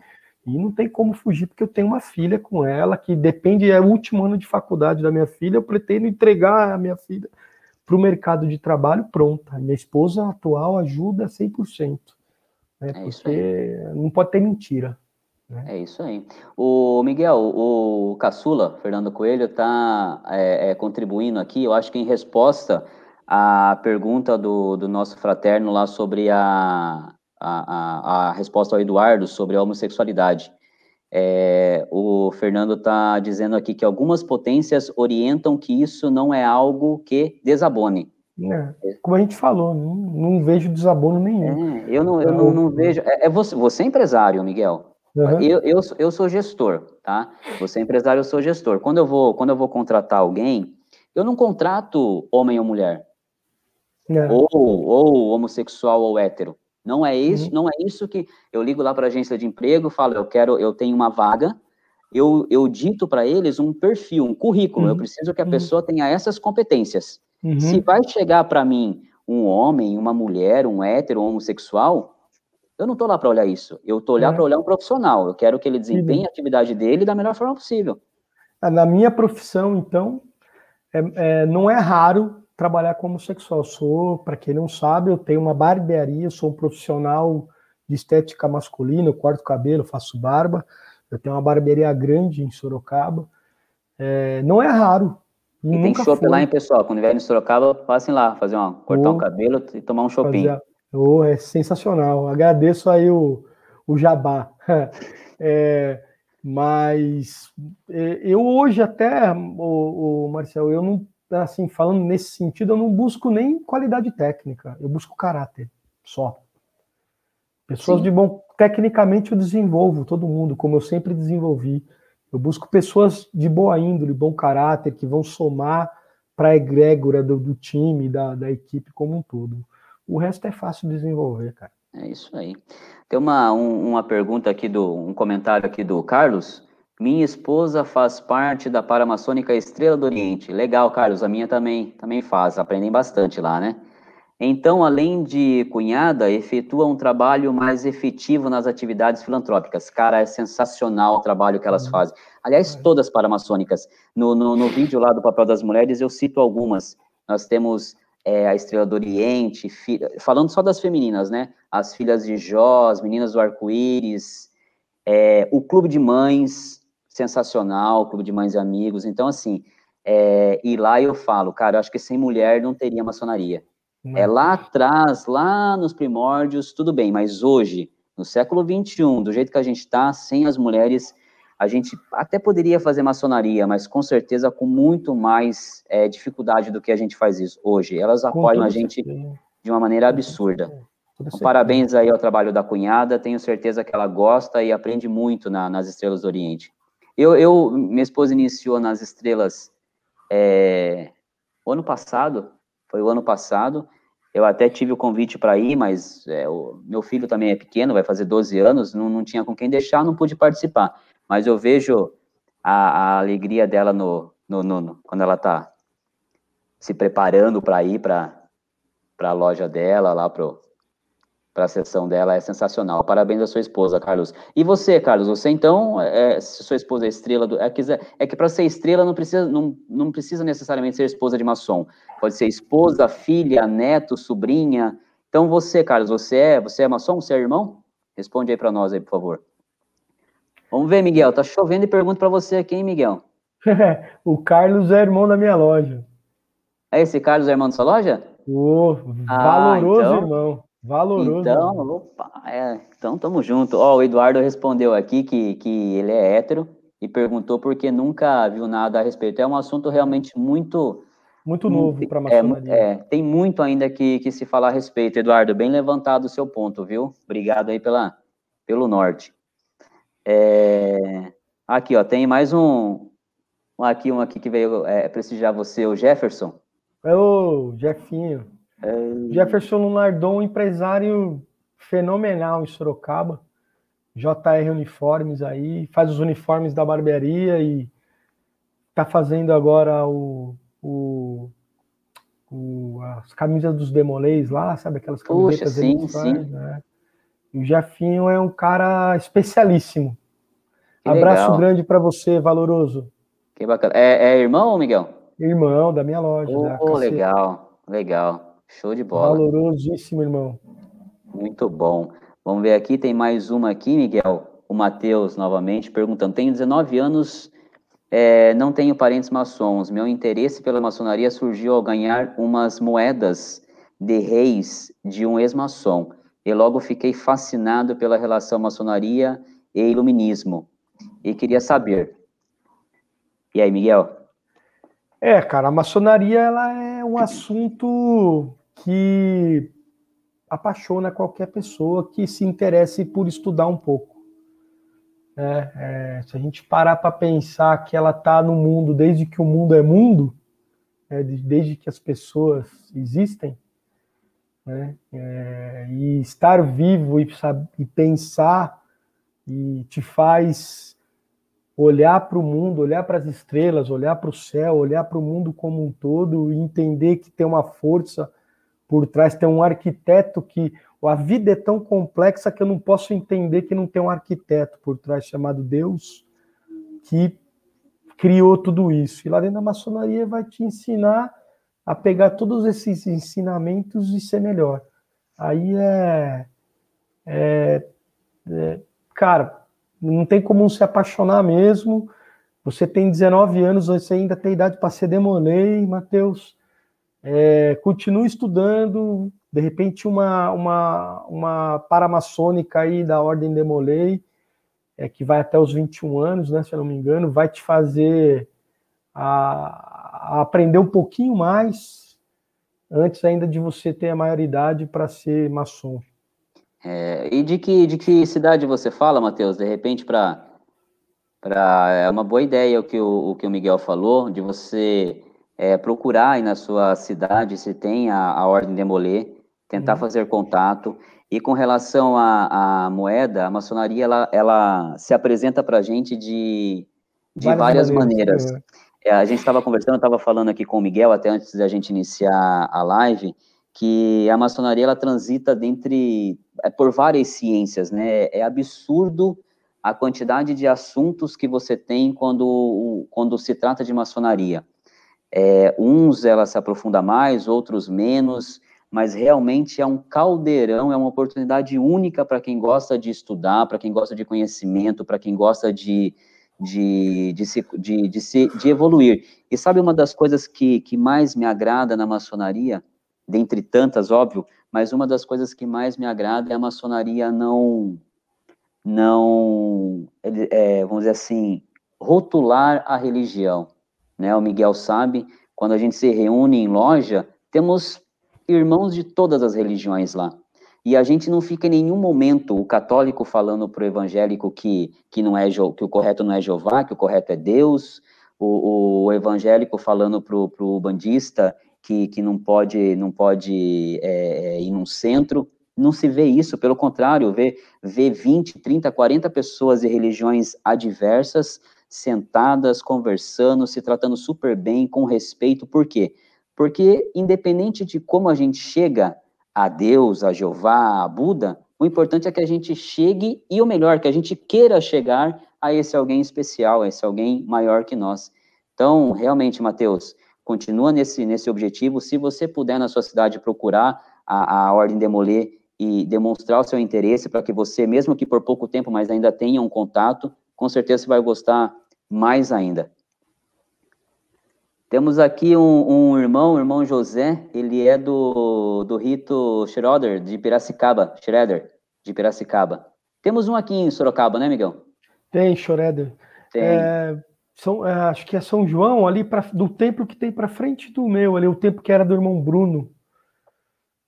e não tem como fugir, porque eu tenho uma filha com ela, que depende, é o último ano de faculdade da minha filha, eu pretendo entregar a minha filha para o mercado de trabalho pronta. Minha esposa atual ajuda 100%. Né, é porque não pode ter mentira. Né? É isso aí. O Miguel, o Caçula, Fernando Coelho, está é, é, contribuindo aqui, eu acho que em resposta à pergunta do, do nosso fraterno lá sobre a, a, a, a resposta ao Eduardo sobre a homossexualidade. É, o Fernando está dizendo aqui que algumas potências orientam que isso não é algo que desabone. É, como a gente falou, não, não vejo desabono nenhum. É, eu não, eu não, não vejo. É, é, você, você é empresário, Miguel. Uhum. Eu, eu, eu sou gestor, tá? Você é empresário, eu sou gestor. Quando eu vou, quando eu vou contratar alguém, eu não contrato homem ou mulher. É. Ou, ou homossexual ou hétero. Não é isso, uhum. não é isso que eu ligo lá para a agência de emprego, falo, eu quero, eu tenho uma vaga, eu, eu dito para eles um perfil, um currículo, uhum. eu preciso que a uhum. pessoa tenha essas competências. Uhum. Se vai chegar para mim um homem, uma mulher, um hétero, um homossexual, eu não estou lá para olhar isso. Eu estou lá é. para olhar um profissional. Eu quero que ele desempenhe a atividade dele da melhor forma possível. Ah, na minha profissão, então, é, é, não é raro trabalhar como sexual. Sou, para quem não sabe, eu tenho uma barbearia, sou um profissional de estética masculina, eu corto cabelo, faço barba. Eu tenho uma barbearia grande em Sorocaba. É, não é raro. E tem chopp lá, hein, pessoal? Quando vier em Sorocaba, passem lá, fazer uma, cortar um cabelo e tomar um shopping. Oh, é sensacional. Agradeço aí o, o jabá. é, mas é, eu hoje até, o, o Marcel, eu não assim, falando nesse sentido, eu não busco nem qualidade técnica, eu busco caráter só. Pessoas Sim. de bom. Tecnicamente eu desenvolvo todo mundo, como eu sempre desenvolvi. Eu busco pessoas de boa índole, bom caráter, que vão somar para a egrégora do, do time, da, da equipe como um todo. O resto é fácil de desenvolver, cara. É isso aí. Tem uma, um, uma pergunta aqui, do, um comentário aqui do Carlos. Minha esposa faz parte da Paramaçônica Estrela do Oriente. Legal, Carlos, a minha também, também faz, aprendem bastante lá, né? Então, além de cunhada, efetua um trabalho mais efetivo nas atividades filantrópicas. Cara, é sensacional o trabalho que elas uhum. fazem. Aliás, todas paramaçônicas. No, no, no vídeo lá do Papel das Mulheres, eu cito algumas. Nós temos é, a Estrela do Oriente, falando só das femininas, né? As Filhas de Jó, as Meninas do Arco-Íris, é, o Clube de Mães, sensacional, Clube de Mães e Amigos. Então, assim, é, e lá eu falo, cara, eu acho que sem mulher não teria maçonaria. É lá atrás, lá nos primórdios, tudo bem, mas hoje, no século XXI, do jeito que a gente está, sem as mulheres, a gente até poderia fazer maçonaria, mas com certeza com muito mais é, dificuldade do que a gente faz isso hoje. Elas apoiam a gente de uma maneira absurda. Então, parabéns aí ao trabalho da cunhada, tenho certeza que ela gosta e aprende muito na, nas Estrelas do Oriente. Eu, eu, minha esposa iniciou nas Estrelas é, ano passado, foi o ano passado. Eu até tive o convite para ir, mas é, o meu filho também é pequeno, vai fazer 12 anos, não, não tinha com quem deixar, não pude participar. Mas eu vejo a, a alegria dela no, no, no, quando ela está se preparando para ir para a loja dela, lá para a sessão dela é sensacional. Parabéns à sua esposa, Carlos. E você, Carlos? Você então, é, se sua esposa é estrela do, é que, é que para ser estrela não precisa, não, não precisa necessariamente ser esposa de maçom. Pode ser esposa, filha, neto, sobrinha. Então você, Carlos, você é, você é maçom? Você é irmão? Responde aí para nós aí, por favor. Vamos ver, Miguel. Tá chovendo e pergunto para você aqui, hein, Miguel? o Carlos é irmão da minha loja. É esse Carlos é irmão da sua loja? Oh, valoroso ah, então... irmão. Valoroso. Então, opa, é, então tamo junto. Ó, o Eduardo respondeu aqui que, que ele é hétero e perguntou por que nunca viu nada a respeito. É um assunto realmente muito... Muito novo para a É, é, tem muito ainda que, que se falar a respeito, Eduardo. Bem levantado o seu ponto, viu? Obrigado aí pela, pelo norte. É, aqui, ó, tem mais um, aqui um aqui que veio é, prestigiar você, o Jefferson. É o Jefinho. É... Jefferson Lunardon, empresário fenomenal em Sorocaba. JR Uniformes aí, faz os uniformes da barbearia e tá fazendo agora o, o, o as camisas dos demolês lá, sabe aquelas camisetas Puxa, sim, sim. Né? E o Jefinho é um cara especialíssimo. Que Abraço legal. grande para você, valoroso. Que bacana. É, é, irmão, Miguel? Irmão da minha loja. Oh, legal, legal. Show de bola. Valorosíssimo, irmão. Muito bom. Vamos ver aqui, tem mais uma aqui, Miguel. O Matheus, novamente, perguntando: tenho 19 anos, é, não tenho parentes maçons. Meu interesse pela maçonaria surgiu ao ganhar umas moedas de reis de um ex-maçom. E logo fiquei fascinado pela relação maçonaria e iluminismo. E queria saber. E aí, Miguel? É, cara, a maçonaria ela é um assunto que apaixona qualquer pessoa que se interesse por estudar um pouco. É, é, se a gente parar para pensar que ela está no mundo desde que o mundo é mundo, é, desde que as pessoas existem, né, é, e estar vivo e, e pensar e te faz olhar para o mundo, olhar para as estrelas, olhar para o céu, olhar para o mundo como um todo e entender que tem uma força por trás, tem um arquiteto que a vida é tão complexa que eu não posso entender que não tem um arquiteto por trás chamado Deus que criou tudo isso. E lá dentro da maçonaria vai te ensinar a pegar todos esses ensinamentos e ser melhor. Aí é, é, é cara, não tem como se apaixonar mesmo. Você tem 19 anos, você ainda tem idade para ser demolei, Matheus. É, continue estudando, de repente uma, uma, uma paramaçônica aí da Ordem Demolei, é, que vai até os 21 anos, né, se eu não me engano, vai te fazer a, a aprender um pouquinho mais antes ainda de você ter a maioridade para ser maçom. É, e de que, de que cidade você fala, Matheus? De repente, para. É uma boa ideia o que o, o que o Miguel falou, de você é, procurar aí na sua cidade se tem a, a ordem de Molay, tentar uhum. fazer contato. E com relação à, à, moeda, a maçonaria ela, ela se apresenta para a gente de, de várias, várias maneiras. maneiras. É. a gente estava conversando, estava falando aqui com o Miguel, até antes da gente iniciar a live, que a maçonaria ela transita dentre, é, por várias ciências, né? É absurdo a quantidade de assuntos que você tem quando, quando se trata de maçonaria. É, uns ela se aprofunda mais, outros menos, mas realmente é um caldeirão, é uma oportunidade única para quem gosta de estudar, para quem gosta de conhecimento, para quem gosta de, de, de, se, de, de, se, de evoluir. E sabe uma das coisas que, que mais me agrada na maçonaria? Dentre tantas, óbvio, mas uma das coisas que mais me agrada é a maçonaria não, não é, vamos dizer assim, rotular a religião. Né? O Miguel sabe, quando a gente se reúne em loja, temos irmãos de todas as religiões lá. E a gente não fica em nenhum momento o católico falando para o evangélico que, que, não é, que o correto não é Jeová, que o correto é Deus, o, o evangélico falando para o bandista que, que não pode, não pode é, é, ir num centro. Não se vê isso, pelo contrário, vê, vê 20, 30, 40 pessoas de religiões adversas sentadas, conversando, se tratando super bem, com respeito. Por quê? Porque, independente de como a gente chega a Deus, a Jeová, a Buda, o importante é que a gente chegue, e o melhor, que a gente queira chegar a esse alguém especial, a esse alguém maior que nós. Então, realmente, Mateus, continua nesse, nesse objetivo. Se você puder na sua cidade procurar a, a Ordem Demolê e demonstrar o seu interesse para que você, mesmo que por pouco tempo, mas ainda tenha um contato, com certeza você vai gostar mais ainda. Temos aqui um, um irmão, o irmão José, ele é do, do rito Schroeder, de Piracicaba, Schroeder, de Piracicaba. Temos um aqui em Sorocaba, né, Miguel? Tem, Schroeder. Tem. É, são, é, acho que é São João, ali pra, do templo que tem para frente do meu, ali, o templo que era do irmão Bruno.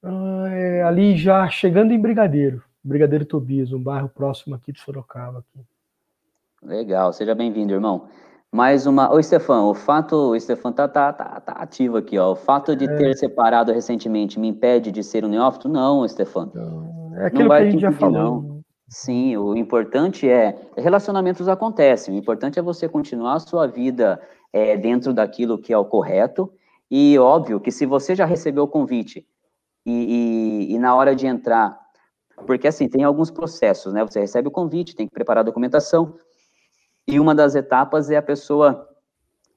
Ah, é, ali já chegando em Brigadeiro, Brigadeiro Tobias, um bairro próximo aqui de Sorocaba. Aqui. Legal, seja bem-vindo, irmão. Mais uma. Ô, Stefan, o fato. O Stefan tá, tá, tá, tá ativo aqui, ó. O fato de é. ter separado recentemente me impede de ser um neófito? Não, Stefan. É aquilo que a gente já falou. Não. Sim, o importante é. Relacionamentos acontecem, o importante é você continuar a sua vida é, dentro daquilo que é o correto. E óbvio que se você já recebeu o convite e, e, e na hora de entrar, porque assim, tem alguns processos, né? Você recebe o convite, tem que preparar a documentação e uma das etapas é a pessoa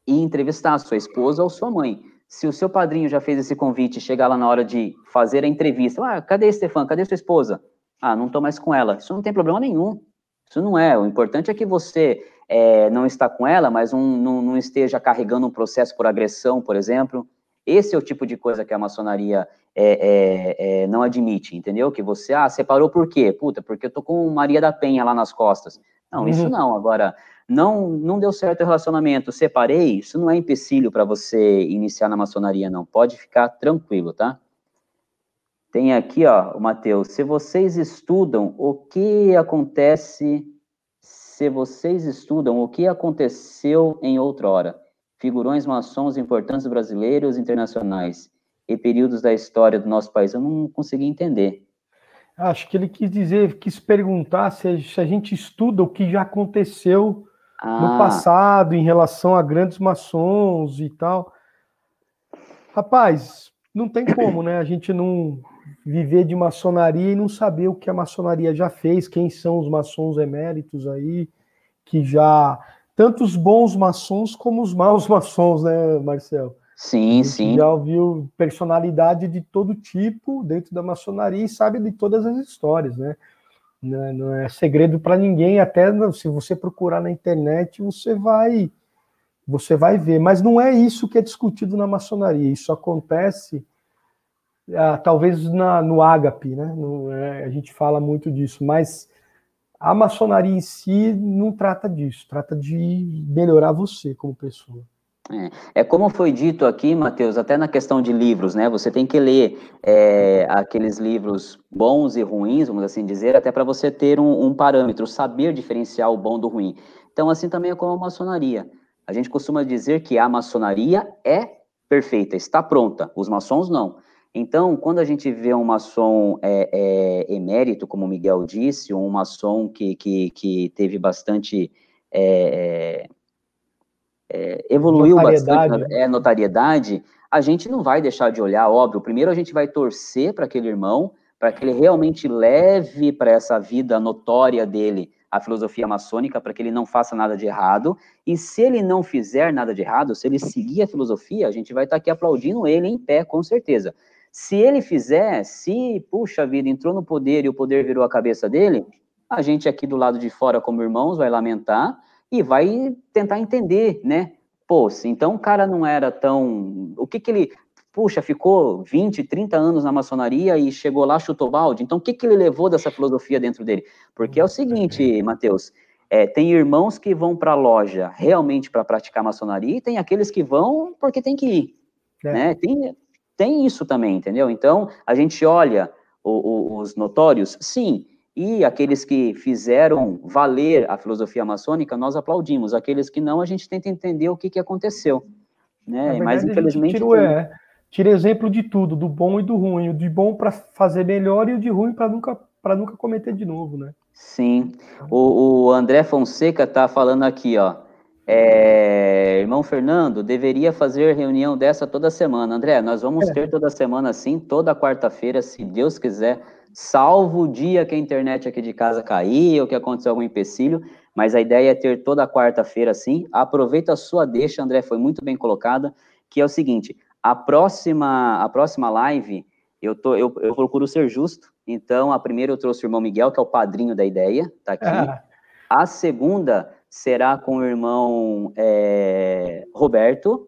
ir entrevistar a sua esposa ou sua mãe. Se o seu padrinho já fez esse convite e chegar lá na hora de fazer a entrevista, ah, cadê Stefan? Cadê sua esposa? Ah, não estou mais com ela. Isso não tem problema nenhum. Isso não é. O importante é que você é, não está com ela, mas um, não, não, esteja carregando um processo por agressão, por exemplo. Esse é o tipo de coisa que a maçonaria é, é, é não admite, entendeu? Que você, ah, separou por quê? Puta, porque eu tô com Maria da Penha lá nas costas. Não, isso uhum. não. Agora, não, não deu certo o relacionamento, separei, isso não é empecilho para você iniciar na maçonaria, não. Pode ficar tranquilo, tá? Tem aqui, ó, o Mateus, se vocês estudam o que acontece, se vocês estudam o que aconteceu em outrora, figurões maçons importantes brasileiros internacionais, e períodos da história do nosso país, eu não consegui entender. Acho que ele quis dizer, quis perguntar se a gente estuda o que já aconteceu ah. no passado em relação a grandes maçons e tal. Rapaz, não tem como, né? A gente não viver de maçonaria e não saber o que a maçonaria já fez, quem são os maçons eméritos aí, que já. Tanto os bons maçons como os maus maçons, né, Marcel? Sim, sim. Já ouviu personalidade de todo tipo dentro da maçonaria e sabe de todas as histórias, né? Não é, não é segredo para ninguém, até se você procurar na internet, você vai você vai ver, mas não é isso que é discutido na maçonaria. Isso acontece ah, talvez na, no ágape, né? No, é, a gente fala muito disso, mas a maçonaria em si não trata disso, trata de melhorar você como pessoa. É, é, como foi dito aqui, Matheus, até na questão de livros, né? Você tem que ler é, aqueles livros bons e ruins, vamos assim dizer, até para você ter um, um, parâmetro, saber diferenciar o bom do ruim. Então, assim também é como a maçonaria. A gente costuma dizer que a maçonaria é perfeita, está pronta. Os maçons não. Então, quando a gente vê um maçom é, é, emérito, como o Miguel disse, um maçom que, que, que teve bastante. É, evoluiu bastante né? é, notariedade, a gente não vai deixar de olhar, óbvio. Primeiro, a gente vai torcer para aquele irmão, para que ele realmente leve para essa vida notória dele a filosofia maçônica, para que ele não faça nada de errado. E se ele não fizer nada de errado, se ele seguir a filosofia, a gente vai estar tá aqui aplaudindo ele em pé, com certeza. Se ele fizer, se, puxa vida, entrou no poder e o poder virou a cabeça dele, a gente aqui do lado de fora, como irmãos, vai lamentar e vai tentar entender, né? Pô, então o cara não era tão. O que que ele puxa, ficou 20, 30 anos na maçonaria e chegou lá, chutou balde. Então, o que, que ele levou dessa filosofia dentro dele? Porque é o seguinte, Mateus, é, tem irmãos que vão para a loja realmente para praticar maçonaria e tem aqueles que vão porque tem que ir. É. Né? Tem, tem isso também, entendeu? Então, a gente olha o, o, os notórios, sim, e aqueles que fizeram valer a filosofia maçônica, nós aplaudimos. Aqueles que não, a gente tenta entender o que, que aconteceu. Né? Verdade, Mas, infelizmente. Tirou, é, tira exemplo de tudo, do bom e do ruim, o de bom para fazer melhor e o de ruim para nunca nunca cometer de novo, né? Sim. O, o André Fonseca tá falando aqui, ó. É, irmão Fernando, deveria fazer reunião dessa toda semana. André, nós vamos é. ter toda semana sim, toda quarta-feira, se Deus quiser, salvo o dia que a internet aqui de casa cair ou que aconteceu algum empecilho, mas a ideia é ter toda quarta-feira sim. Aproveita a sua deixa, André, foi muito bem colocada, que é o seguinte, a próxima, a próxima live, eu, tô, eu, eu procuro ser justo. Então, a primeira eu trouxe o irmão Miguel, que é o padrinho da ideia, tá aqui. Ah. A segunda será com o irmão é, Roberto,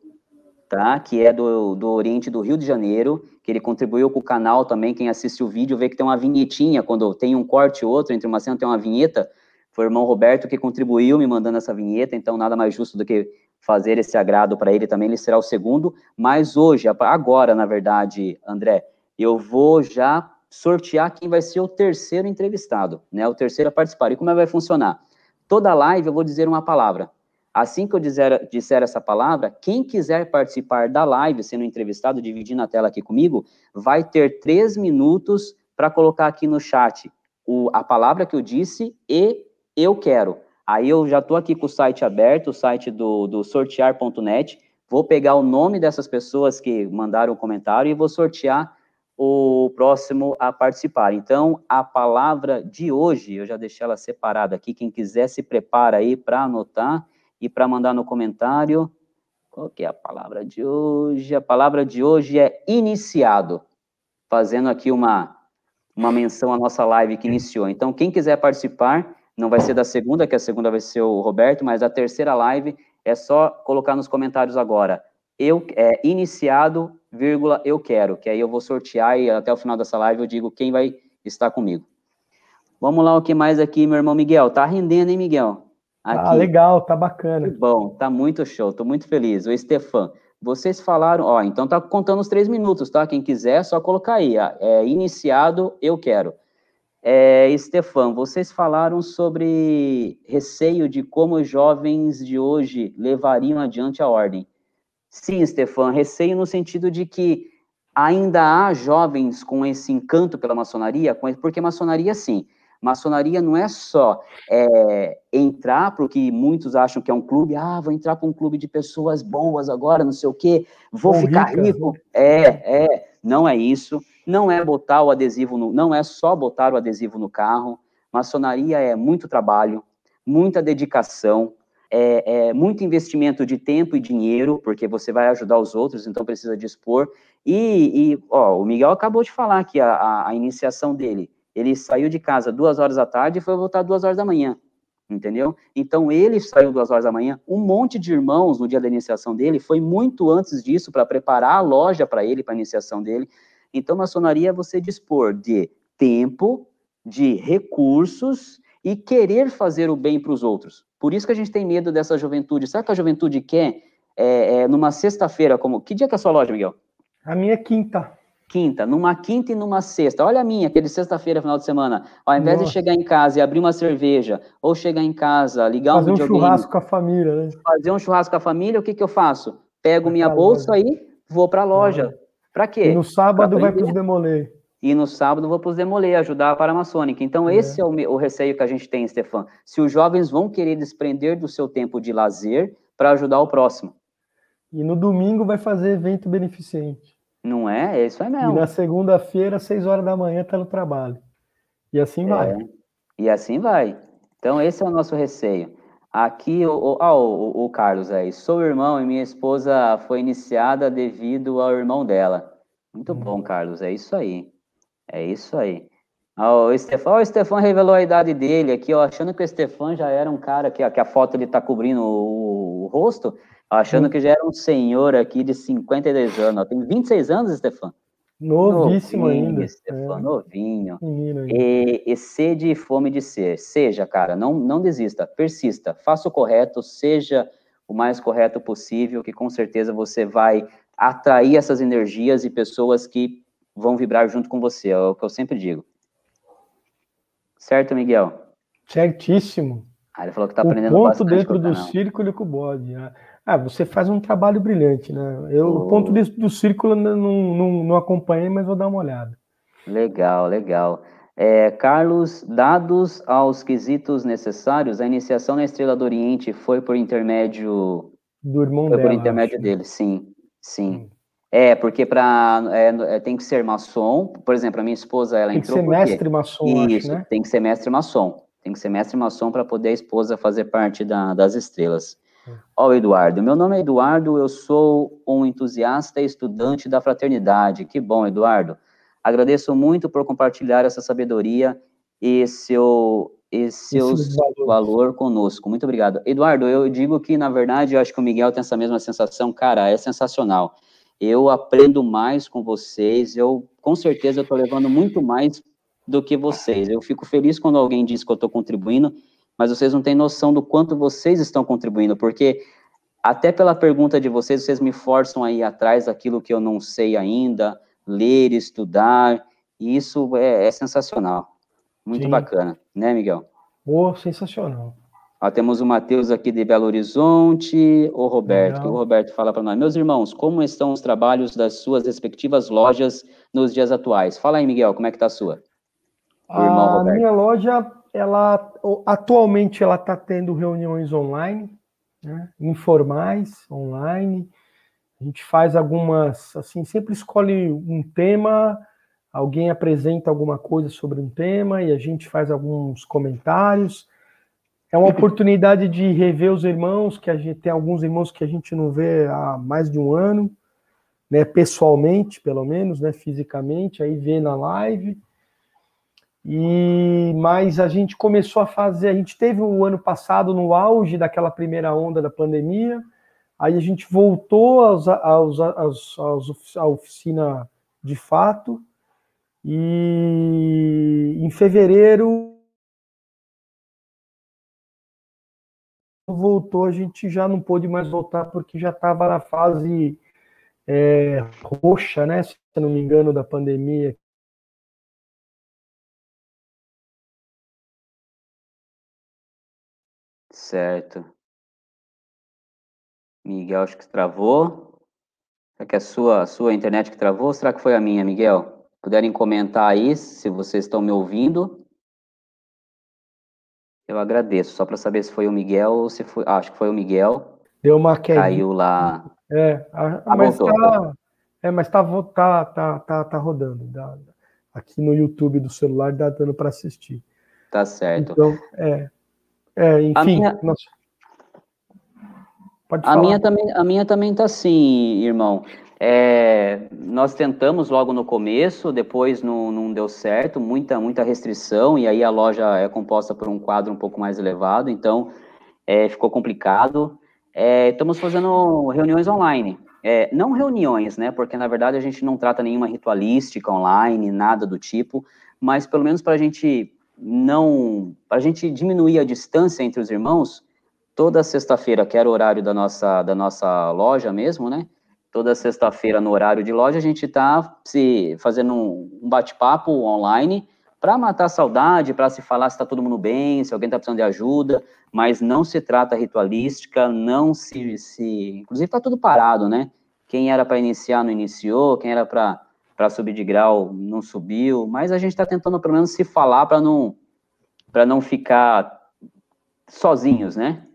tá? Que é do, do Oriente do Rio de Janeiro, que ele contribuiu com o canal também. Quem assiste o vídeo vê que tem uma vinhetinha, quando tem um corte e outro, entre uma cena tem uma vinheta. Foi o irmão Roberto que contribuiu me mandando essa vinheta, então nada mais justo do que fazer esse agrado para ele também, ele será o segundo, mas hoje, agora, na verdade, André, eu vou já sortear quem vai ser o terceiro entrevistado, né, o terceiro a participar. E como é que vai funcionar? Toda live eu vou dizer uma palavra. Assim que eu disser essa palavra, quem quiser participar da live, sendo entrevistado, dividindo a tela aqui comigo, vai ter três minutos para colocar aqui no chat o, a palavra que eu disse e eu quero. Aí eu já estou aqui com o site aberto, o site do, do sortear.net. Vou pegar o nome dessas pessoas que mandaram o comentário e vou sortear o próximo a participar. Então, a palavra de hoje, eu já deixei ela separada aqui. Quem quiser se prepara aí para anotar e para mandar no comentário. Qual que é a palavra de hoje? A palavra de hoje é iniciado. Fazendo aqui uma, uma menção à nossa live que iniciou. Então, quem quiser participar, não vai ser da segunda, que a segunda vai ser o Roberto, mas a terceira live é só colocar nos comentários agora. Eu é iniciado, vírgula, eu quero, que aí eu vou sortear e até o final dessa live eu digo quem vai estar comigo. Vamos lá, o que mais aqui, meu irmão Miguel? Tá rendendo, hein, Miguel? Ah, aqui. Ah, legal, tá bacana. Que bom, tá muito show, tô muito feliz. O Stefan, vocês falaram, ó, então tá contando os três minutos, tá? Quem quiser, é só colocar aí, é iniciado, eu quero. É, Stefan, vocês falaram sobre receio de como os jovens de hoje levariam adiante a ordem. Sim, Stefan, receio no sentido de que ainda há jovens com esse encanto pela maçonaria, porque maçonaria, sim, maçonaria não é só é, entrar para o que muitos acham que é um clube, ah, vou entrar para um clube de pessoas boas agora, não sei o quê, vou Bom, ficar rica. rico. É, é, não é isso não é botar o adesivo no, não é só botar o adesivo no carro. Maçonaria é muito trabalho, muita dedicação, é, é, muito investimento de tempo e dinheiro, porque você vai ajudar os outros, então precisa dispor. E, e ó, o Miguel acabou de falar que a, a, a, iniciação dele, ele saiu de casa duas horas da tarde e foi voltar duas horas da manhã, entendeu? Então ele saiu duas horas da manhã. Um monte de irmãos no dia da iniciação dele foi muito antes disso para preparar a loja para ele, para a iniciação dele. Então, maçonaria é você dispor de tempo, de recursos e querer fazer o bem para os outros. Por isso que a gente tem medo dessa juventude. O que a juventude quer é, é, numa sexta-feira? como Que dia que é a sua loja, Miguel? A minha é quinta. Quinta, numa quinta e numa sexta. Olha a minha, aquele sexta-feira, final de semana. Ao invés Nossa. de chegar em casa e abrir uma cerveja, ou chegar em casa, ligar fazer um videogame. Fazer um churrasco com a família, né? Fazer um churrasco com a família, o que, que eu faço? Pego minha bolsa aí, vou para a loja. Ah. Para quê? E no sábado vai para os demolê. E no sábado vou para os demolê, ajudar a Paramaçônica. Então, é. esse é o, o receio que a gente tem, Stefan. Se os jovens vão querer desprender do seu tempo de lazer para ajudar o próximo. E no domingo vai fazer evento beneficente. Não é? É isso aí mesmo. E na segunda-feira, às seis horas da manhã, está no trabalho. E assim vai. É. E assim vai. Então, esse é o nosso receio. Aqui, o, ah, o, o, Carlos aí, sou irmão e minha esposa foi iniciada devido ao irmão dela. Muito hum. bom, Carlos, é isso aí. É isso aí. Ah, o Stefan, o Stefan revelou a idade dele aqui, ó, achando que o Stefan já era um cara que, que a foto ele tá cobrindo o, o rosto, achando que já era um senhor aqui de 52 anos. Ó. Tem 26 anos, Stefan? Novíssimo novinho, ainda. Stefan, é. novinho. E, e sede e fome de ser. Seja, cara, não, não desista, persista, faça o correto, seja o mais correto possível, que com certeza você vai atrair essas energias e pessoas que vão vibrar junto com você, é o que eu sempre digo. Certo, Miguel? Certíssimo. Ah, ele falou que está aprendendo o ponto dentro do círculo com o bode. Né? Ah, você faz um trabalho brilhante, né? Eu, oh. O ponto do círculo não, não, não acompanhei, mas vou dar uma olhada. Legal, legal. É, Carlos, dados aos quesitos necessários, a iniciação na Estrela do Oriente foi por intermédio do irmão foi dela, por intermédio acho. dele, sim, sim. Hum. É, porque para é, é, tem que ser maçom, por exemplo, a minha esposa ela tem entrou que ser mestre maçom, Isso, acho, né? tem que ser mestre maçom, tem que ser mestre maçom para poder a esposa fazer parte da, das estrelas. Ó, oh, Eduardo, meu nome é Eduardo, eu sou um entusiasta e estudante da fraternidade. Que bom, Eduardo. Agradeço muito por compartilhar essa sabedoria e seu, e seu valor conosco. Muito obrigado. Eduardo, eu digo que, na verdade, eu acho que o Miguel tem essa mesma sensação. Cara, é sensacional. Eu aprendo mais com vocês, eu, com certeza, estou levando muito mais do que vocês. Eu fico feliz quando alguém diz que eu estou contribuindo, mas vocês não têm noção do quanto vocês estão contribuindo, porque até pela pergunta de vocês, vocês me forçam a ir atrás daquilo que eu não sei ainda, ler, estudar, e isso é, é sensacional. Muito Sim. bacana, né, Miguel? Oh, sensacional. Ó, temos o Matheus aqui de Belo Horizonte, o Roberto, que o Roberto fala para nós. Meus irmãos, como estão os trabalhos das suas respectivas lojas nos dias atuais? Fala aí, Miguel, como é que está a sua? O a minha loja ela atualmente ela está tendo reuniões online, né, informais, online. A gente faz algumas, assim, sempre escolhe um tema, alguém apresenta alguma coisa sobre um tema e a gente faz alguns comentários. É uma oportunidade de rever os irmãos, que a gente tem alguns irmãos que a gente não vê há mais de um ano, né, pessoalmente, pelo menos, né, fisicamente, aí vê na live. E mas a gente começou a fazer, a gente teve o ano passado no auge daquela primeira onda da pandemia, aí a gente voltou aos, aos, aos, aos, à oficina de fato, e em fevereiro voltou, a gente já não pôde mais voltar porque já estava na fase é, roxa, né? Se não me engano, da pandemia Certo. Miguel, acho que travou. Será que é a sua, a sua internet que travou ou será que foi a minha, Miguel? Puderem comentar aí se vocês estão me ouvindo. Eu agradeço, só para saber se foi o Miguel ou se foi. Ah, acho que foi o Miguel. Deu uma queda. Caiu lá. É, a, ah, mas voltou, tá, é, mas tá, tá, tá, tá, tá rodando. Dá, aqui no YouTube do celular dá dando para assistir. Tá certo. Então, é. É, enfim. A minha. A minha também, a minha também tá assim, irmão. É, nós tentamos logo no começo, depois não, não deu certo, muita, muita restrição, e aí a loja é composta por um quadro um pouco mais elevado, então é, ficou complicado. É, estamos fazendo reuniões online. É, não reuniões, né? Porque na verdade a gente não trata nenhuma ritualística online, nada do tipo, mas pelo menos para a gente não, para a gente diminuir a distância entre os irmãos, toda sexta-feira, que era o horário da nossa, da nossa loja mesmo, né? Toda sexta-feira, no horário de loja, a gente está se fazendo um, um bate-papo online para matar a saudade, para se falar se está todo mundo bem, se alguém está precisando de ajuda, mas não se trata ritualística, não se. se inclusive, está tudo parado, né? quem era para iniciar não iniciou, quem era para subir de grau não subiu, mas a gente está tentando pelo menos se falar para não, não ficar sozinhos, né?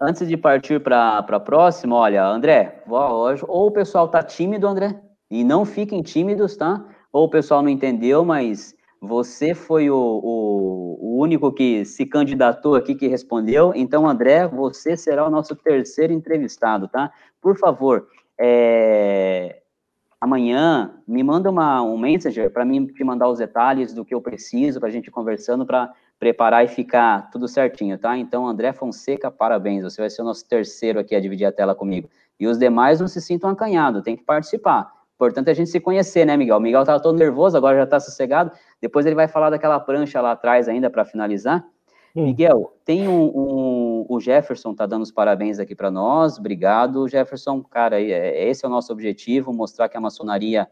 Antes de partir para a próxima, olha, André, ou o pessoal tá tímido, André, e não fiquem tímidos, tá? Ou o pessoal não entendeu, mas você foi o, o, o, único que se candidatou aqui, que respondeu. Então, André, você será o nosso terceiro entrevistado, tá? Por favor, é, amanhã me manda uma, um messenger para mim te mandar os detalhes do que eu preciso para a gente conversando para preparar e ficar tudo certinho, tá? Então, André Fonseca, parabéns, você vai ser o nosso terceiro aqui a dividir a tela comigo. E os demais não se sintam acanhados, tem que participar. Importante é a gente se conhecer, né, Miguel? O Miguel estava todo nervoso, agora já está sossegado. Depois ele vai falar daquela prancha lá atrás ainda para finalizar. Hum. Miguel, tem um, um, o Jefferson está dando os parabéns aqui para nós. Obrigado, Jefferson. Cara, é, esse é o nosso objetivo, mostrar que a maçonaria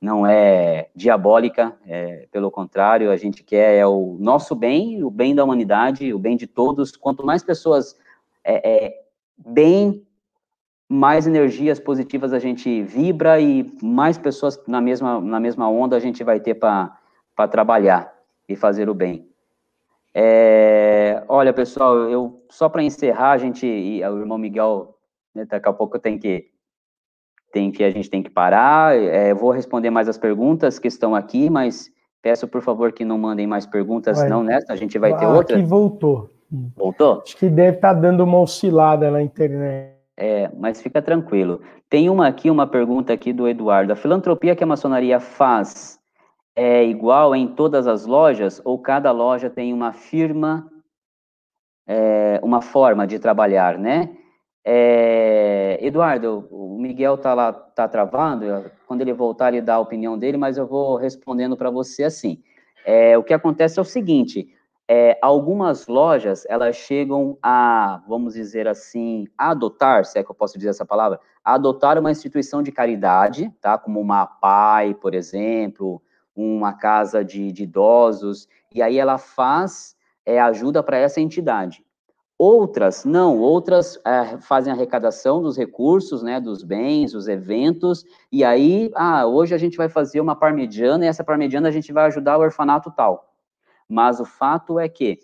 não é diabólica, é, pelo contrário, a gente quer é o nosso bem, o bem da humanidade, o bem de todos. Quanto mais pessoas é, é, bem mais energias positivas a gente vibra e mais pessoas na mesma, na mesma onda a gente vai ter para trabalhar e fazer o bem. É, olha, pessoal, eu só para encerrar, a gente, e o irmão Miguel, né, daqui a pouco tem que, tem que a gente tem que parar. É, vou responder mais as perguntas que estão aqui, mas peço por favor que não mandem mais perguntas, vai. não nessa, a gente vai ter outra. Aqui voltou. Voltou? Acho que deve estar tá dando uma oscilada na internet. É, mas fica tranquilo. Tem uma aqui, uma pergunta aqui do Eduardo. A filantropia que a maçonaria faz é igual em todas as lojas ou cada loja tem uma firma, é, uma forma de trabalhar, né? É, Eduardo, o Miguel tá lá, tá travando. Quando ele voltar, ele dá a opinião dele, mas eu vou respondendo para você assim. É, o que acontece é o seguinte: é, algumas lojas elas chegam a, vamos dizer assim, adotar, se é que eu posso dizer essa palavra, adotar uma instituição de caridade, tá? Como uma PAI, por exemplo, uma casa de, de idosos, e aí ela faz é, ajuda para essa entidade. Outras, não, outras é, fazem arrecadação dos recursos, né, dos bens, dos eventos, e aí, ah, hoje a gente vai fazer uma parmegiana, e essa parmegiana a gente vai ajudar o orfanato tal. Mas o fato é que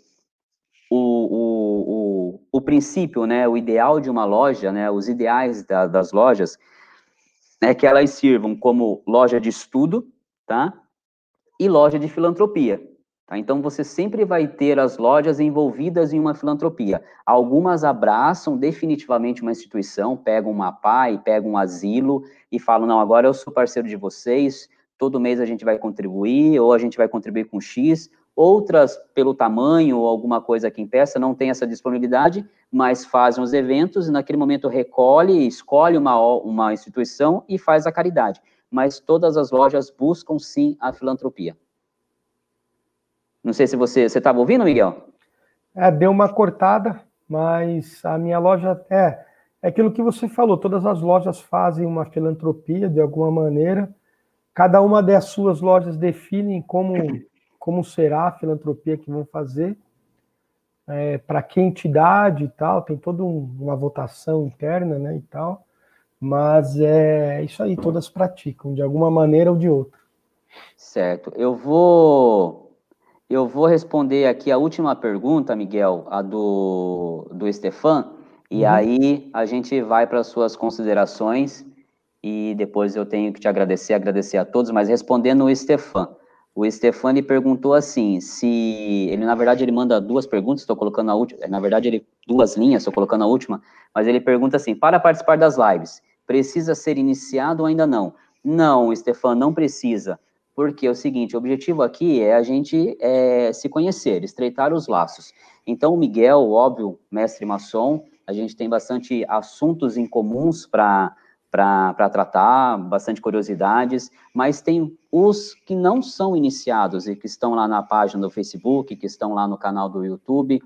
o, o, o, o princípio, né, o ideal de uma loja, né, os ideais da, das lojas, é que elas sirvam como loja de estudo, tá? E loja de filantropia. Tá? Então, você sempre vai ter as lojas envolvidas em uma filantropia. Algumas abraçam definitivamente uma instituição, pegam uma PAI, pegam um asilo e falam: não, agora eu sou parceiro de vocês, todo mês a gente vai contribuir, ou a gente vai contribuir com X, Outras, pelo tamanho ou alguma coisa que impeça, não tem essa disponibilidade, mas fazem os eventos e naquele momento recolhe, escolhe uma, uma instituição e faz a caridade. Mas todas as lojas buscam sim a filantropia. Não sei se você estava ouvindo, Miguel? É, deu uma cortada, mas a minha loja é, é aquilo que você falou. Todas as lojas fazem uma filantropia de alguma maneira. Cada uma das suas lojas definem como como será a filantropia que vão fazer, é, para que entidade e tal, tem toda um, uma votação interna, né, e tal, mas é isso aí, todas praticam, de alguma maneira ou de outra. Certo, eu vou, eu vou responder aqui a última pergunta, Miguel, a do, do Stefan, e uhum. aí a gente vai para as suas considerações, e depois eu tenho que te agradecer, agradecer a todos, mas respondendo o Stefan, o Stefani perguntou assim, se ele na verdade ele manda duas perguntas, estou colocando a última, na verdade ele duas linhas, estou colocando a última, mas ele pergunta assim: para participar das lives, precisa ser iniciado ou ainda não? Não, Stefan, não precisa, porque é o seguinte, o objetivo aqui é a gente é, se conhecer, estreitar os laços. Então o Miguel, óbvio, mestre maçom, a gente tem bastante assuntos em comuns para para tratar, bastante curiosidades, mas tem os que não são iniciados e que estão lá na página do Facebook, que estão lá no canal do YouTube,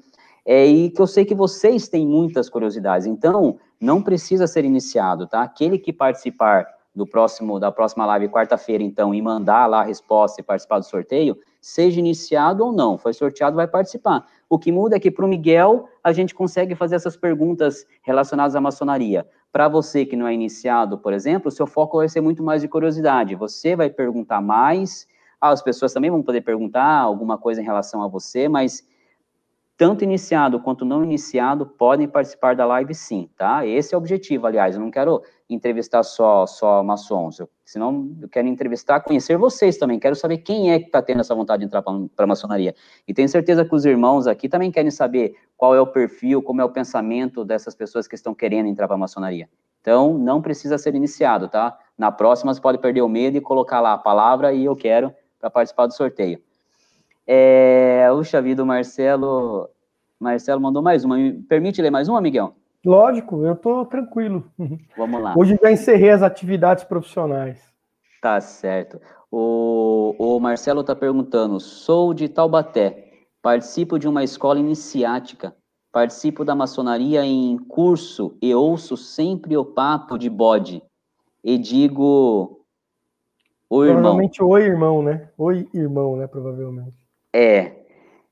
é, e que eu sei que vocês têm muitas curiosidades, então não precisa ser iniciado, tá? Aquele que participar do próximo, da próxima live quarta-feira, então, e mandar lá a resposta e participar do sorteio, seja iniciado ou não, foi sorteado, vai participar. O que muda é que para o Miguel, a gente consegue fazer essas perguntas relacionadas à maçonaria. Para você que não é iniciado, por exemplo, o seu foco vai ser muito mais de curiosidade. Você vai perguntar mais, ah, as pessoas também vão poder perguntar alguma coisa em relação a você, mas tanto iniciado quanto não iniciado podem participar da live sim, tá? Esse é o objetivo, aliás, eu não quero entrevistar só, só maçons, eu, senão eu quero entrevistar, conhecer vocês também, quero saber quem é que está tendo essa vontade de entrar para a maçonaria. E tenho certeza que os irmãos aqui também querem saber qual é o perfil, como é o pensamento dessas pessoas que estão querendo entrar para a maçonaria. Então, não precisa ser iniciado, tá? Na próxima, você pode perder o medo e colocar lá a palavra e eu quero para participar do sorteio. É, puxa vida, o Marcelo, Marcelo mandou mais uma. Permite ler mais uma, Miguel? Lógico, eu estou tranquilo. Vamos lá. Hoje já encerrei as atividades profissionais. Tá certo. O, o Marcelo está perguntando: sou de Taubaté, participo de uma escola iniciática, participo da maçonaria em curso e ouço sempre o papo de bode. E digo. Oi, Provavelmente irmão. oi, irmão, né? Oi, irmão, né? Provavelmente. É,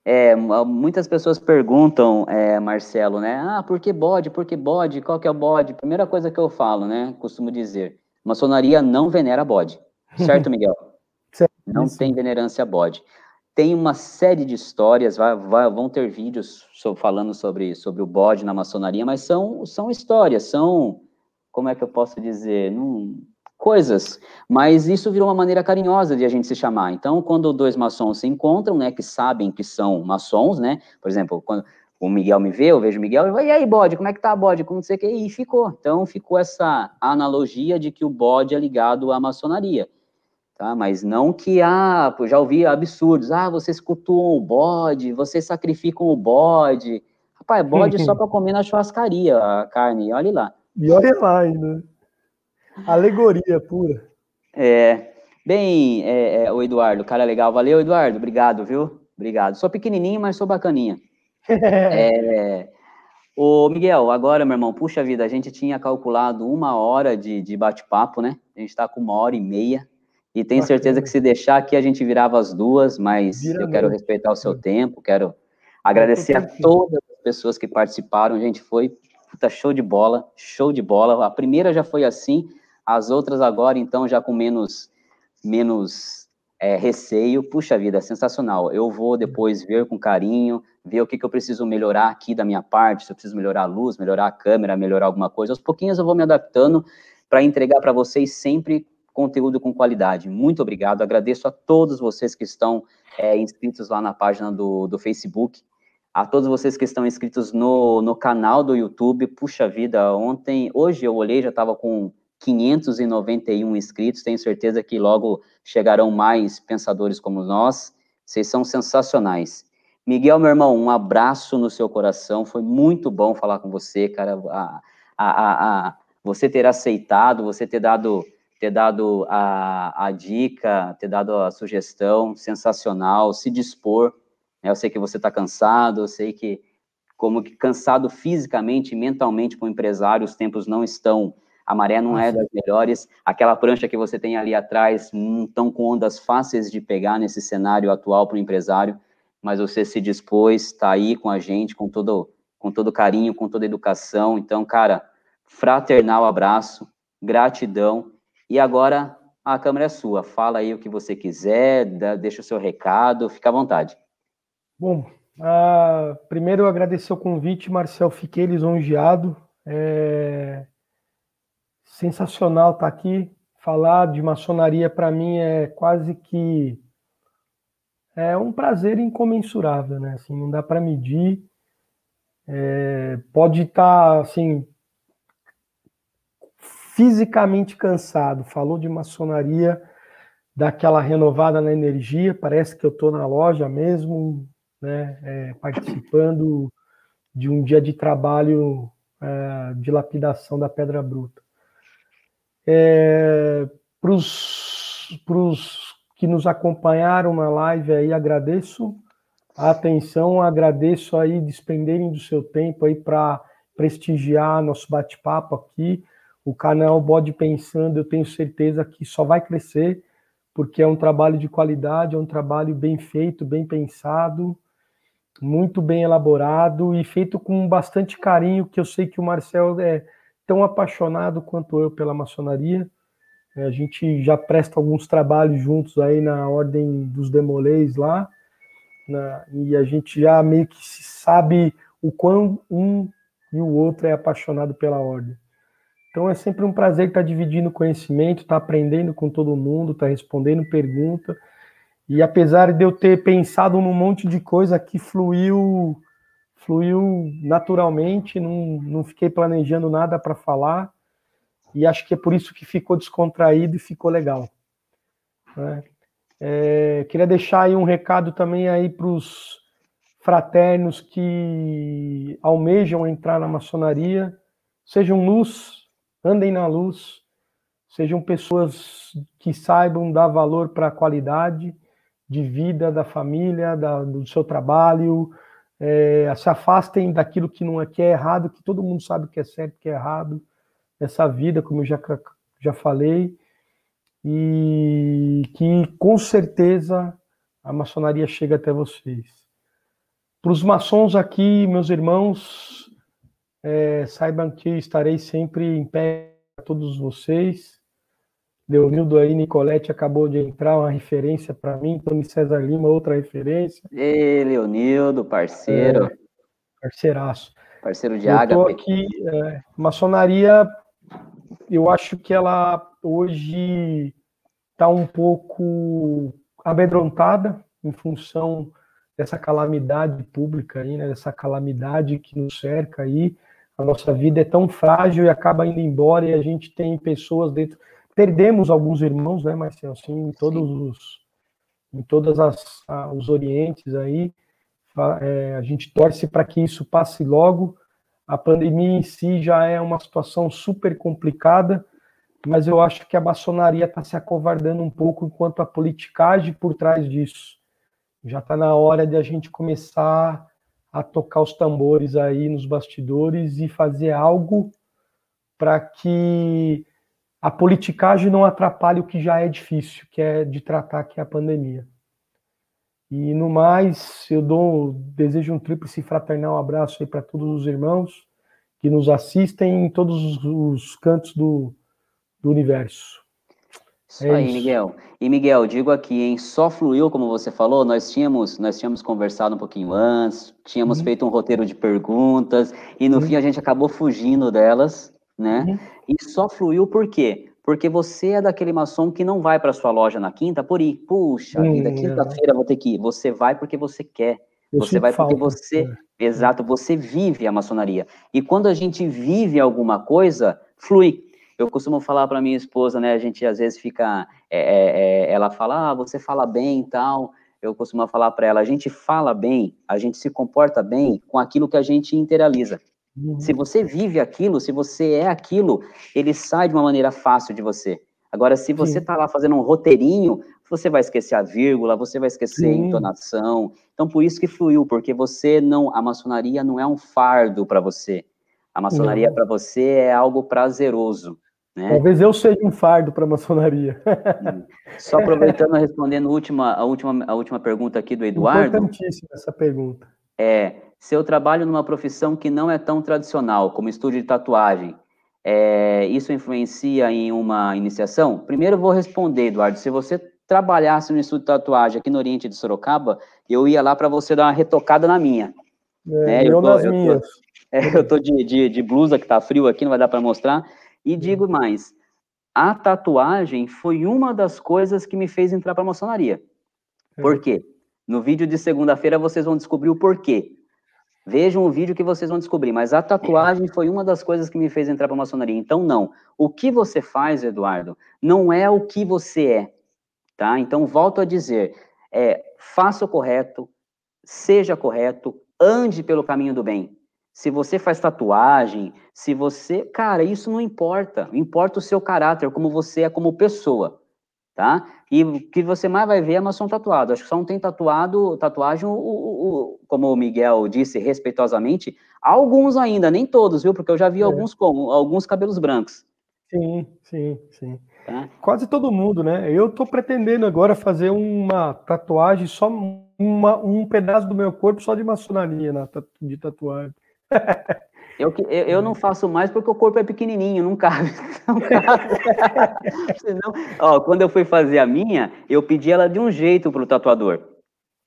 é, muitas pessoas perguntam, é, Marcelo, né? Ah, por que bode? Por que bode? Qual que é o bode? Primeira coisa que eu falo, né? Costumo dizer, maçonaria não venera bode. Certo, Miguel? certo. Não tem venerância a bode. Tem uma série de histórias, vai, vai, vão ter vídeos falando sobre, sobre o bode na maçonaria, mas são, são histórias, são, como é que eu posso dizer? Não, coisas, mas isso virou uma maneira carinhosa de a gente se chamar. Então, quando dois maçons se encontram, né, que sabem que são maçons, né, por exemplo, quando o Miguel me vê, eu vejo o Miguel, e aí, bode, como é que tá, bode, como você que e ficou. Então, ficou essa analogia de que o bode é ligado à maçonaria, tá, mas não que, ah, já ouvi absurdos, ah, vocês cultuam o bode, vocês sacrificam o bode, rapaz, bode só para comer na churrascaria a carne, olhe lá. E olha lá ainda. Alegoria pura. É. Bem, é, é, o Eduardo, cara legal. Valeu, Eduardo. Obrigado, viu? Obrigado. Sou pequenininho, mas sou bacaninha. é, ô, Miguel, agora, meu irmão, puxa vida, a gente tinha calculado uma hora de, de bate-papo, né? A gente está com uma hora e meia. E tenho Bacana. certeza que se deixar aqui a gente virava as duas, mas Vira eu quero respeitar o seu tempo, quero agradecer a todas as pessoas que participaram. A gente foi puta, show de bola, show de bola. A primeira já foi assim, as outras agora, então, já com menos, menos é, receio. Puxa vida, sensacional. Eu vou depois ver com carinho, ver o que, que eu preciso melhorar aqui da minha parte, se eu preciso melhorar a luz, melhorar a câmera, melhorar alguma coisa. Aos pouquinhos eu vou me adaptando para entregar para vocês sempre conteúdo com qualidade. Muito obrigado, agradeço a todos vocês que estão é, inscritos lá na página do, do Facebook, a todos vocês que estão inscritos no, no canal do YouTube. Puxa vida, ontem, hoje eu olhei, já estava com 591 inscritos. Tenho certeza que logo chegarão mais pensadores como nós. Vocês são sensacionais. Miguel, meu irmão, um abraço no seu coração. Foi muito bom falar com você, cara. A, a, a, você ter aceitado, você ter dado, ter dado a, dica, ter dado a sugestão, sensacional. Se dispor. Eu sei que você está cansado, eu sei que, como que cansado fisicamente mentalmente para o empresário, os tempos não estão a maré não é das melhores, aquela prancha que você tem ali atrás não estão com ondas fáceis de pegar nesse cenário atual para o empresário, mas você se dispôs, está aí com a gente, com todo, com todo carinho, com toda educação, então, cara, fraternal abraço, gratidão, e agora a câmera é sua, fala aí o que você quiser, dá, deixa o seu recado, fica à vontade. Bom, uh, primeiro eu agradecer o convite, Marcel, fiquei lisonjeado, é, sensacional estar tá aqui. Falar de maçonaria para mim é quase que é um prazer incomensurável, né? Assim, não dá para medir. É, pode estar tá, assim fisicamente cansado. Falou de maçonaria, daquela renovada na energia. Parece que eu estou na loja mesmo, né? É, participando de um dia de trabalho é, de lapidação da pedra bruta. É, Para os que nos acompanharam na live aí, agradeço a atenção, agradeço aí despenderem do seu tempo aí para prestigiar nosso bate-papo aqui. O canal Bode Pensando, eu tenho certeza que só vai crescer, porque é um trabalho de qualidade, é um trabalho bem feito, bem pensado. muito bem elaborado e feito com bastante carinho, que eu sei que o Marcel é tão apaixonado quanto eu pela maçonaria. É, a gente já presta alguns trabalhos juntos aí na ordem dos demolês lá, na, e a gente já meio que sabe o quão um e o outro é apaixonado pela ordem. Então é sempre um prazer estar dividindo conhecimento, estar aprendendo com todo mundo, estar respondendo pergunta. E apesar de eu ter pensado num monte de coisa que fluiu, fluiu naturalmente, não, não fiquei planejando nada para falar. E acho que é por isso que ficou descontraído e ficou legal. Né? É, queria deixar aí um recado também aí para os fraternos que almejam entrar na maçonaria. Sejam luz, andem na luz, sejam pessoas que saibam dar valor para a qualidade de vida da família, da, do seu trabalho, é, se afastem daquilo que não é, que é errado, que todo mundo sabe que é certo, que é errado nessa vida, como eu já, já falei, e que com certeza a maçonaria chega até vocês. Para os maçons aqui, meus irmãos, é, saibam que estarei sempre em pé para todos vocês. Leonildo aí, Nicolete acabou de entrar, uma referência para mim. Tony César Lima, outra referência. Ei, Leonildo, parceiro. É, parceiraço. Parceiro de água. Estou aqui, é, maçonaria, eu acho que ela hoje está um pouco amedrontada em função dessa calamidade pública aí, né, dessa calamidade que nos cerca aí, a nossa vida é tão frágil e acaba indo embora e a gente tem pessoas dentro. Perdemos alguns irmãos, né, Marcelo? Assim, em todos Sim. os em todas as os orientes aí, é, a gente torce para que isso passe logo. A pandemia em si já é uma situação super complicada, mas eu acho que a maçonaria está se acovardando um pouco enquanto a politicagem por trás disso. Já está na hora de a gente começar a tocar os tambores aí nos bastidores e fazer algo para que a politicagem não atrapalhe o que já é difícil, que é de tratar que é a pandemia. E no mais, eu dou desejo um tríplice fraternal abraço aí para todos os irmãos que nos assistem em todos os cantos do, do universo. Isso é aí, isso. Miguel. E Miguel, digo aqui, hein, só fluiu, como você falou, nós tínhamos, nós tínhamos conversado um pouquinho antes, tínhamos uhum. feito um roteiro de perguntas, e no uhum. fim a gente acabou fugindo delas, né? Uhum. E só fluiu por quê? Porque você é daquele maçom que não vai para sua loja na quinta por ir. Puxa vida, quinta-feira vou ter que ir. Você vai porque você quer. Eu você vai porque você, exato, você vive a maçonaria. E quando a gente vive alguma coisa, flui. Eu costumo falar para minha esposa, né? A gente às vezes fica, é, é, é, ela fala, ah, você fala bem e tal. Eu costumo falar para ela, a gente fala bem, a gente se comporta bem com aquilo que a gente internaliza. Uhum. Se você vive aquilo, se você é aquilo, ele sai de uma maneira fácil de você. Agora, se você está lá fazendo um roteirinho, você vai esquecer a vírgula, você vai esquecer Sim. a entonação. Então, por isso que fluiu, porque você não, a maçonaria não é um fardo para você. A maçonaria para você é algo prazeroso. Né? Talvez eu seja um fardo para a maçonaria. Hum. Só aproveitando, respondendo a última, a, última, a última pergunta aqui do Eduardo. Importantíssima essa pergunta. É, se eu trabalho numa profissão que não é tão tradicional, como estúdio de tatuagem, é, isso influencia em uma iniciação? Primeiro vou responder, Eduardo, se você trabalhasse no estúdio de tatuagem aqui no Oriente de Sorocaba, eu ia lá para você dar uma retocada na minha. É, né? eu, tô, nas eu minhas. Tô, é, eu tô de, de, de blusa que tá frio aqui, não vai dar para mostrar, e digo mais, a tatuagem foi uma das coisas que me fez entrar para a maçonaria. É. Por quê? No vídeo de segunda-feira vocês vão descobrir o porquê. Vejam o vídeo que vocês vão descobrir, mas a tatuagem foi uma das coisas que me fez entrar para a maçonaria. Então, não. O que você faz, Eduardo, não é o que você é, tá? Então, volto a dizer, é, faça o correto, seja correto, ande pelo caminho do bem se você faz tatuagem, se você. Cara, isso não importa. Importa o seu caráter, como você é como pessoa, tá? E o que você mais vai ver é maçom tatuado. Acho que só não tem tatuado, tatuagem, o, o, o, como o Miguel disse respeitosamente, alguns ainda, nem todos, viu? Porque eu já vi é. alguns com alguns cabelos brancos. Sim, sim, sim. Tá? Quase todo mundo, né? Eu tô pretendendo agora fazer uma tatuagem só uma, um pedaço do meu corpo só de maçonaria na, de tatuagem. Eu, eu, eu, não faço mais porque o corpo é pequenininho, não cabe. Não cabe. Senão, ó, quando eu fui fazer a minha, eu pedi ela de um jeito para o tatuador.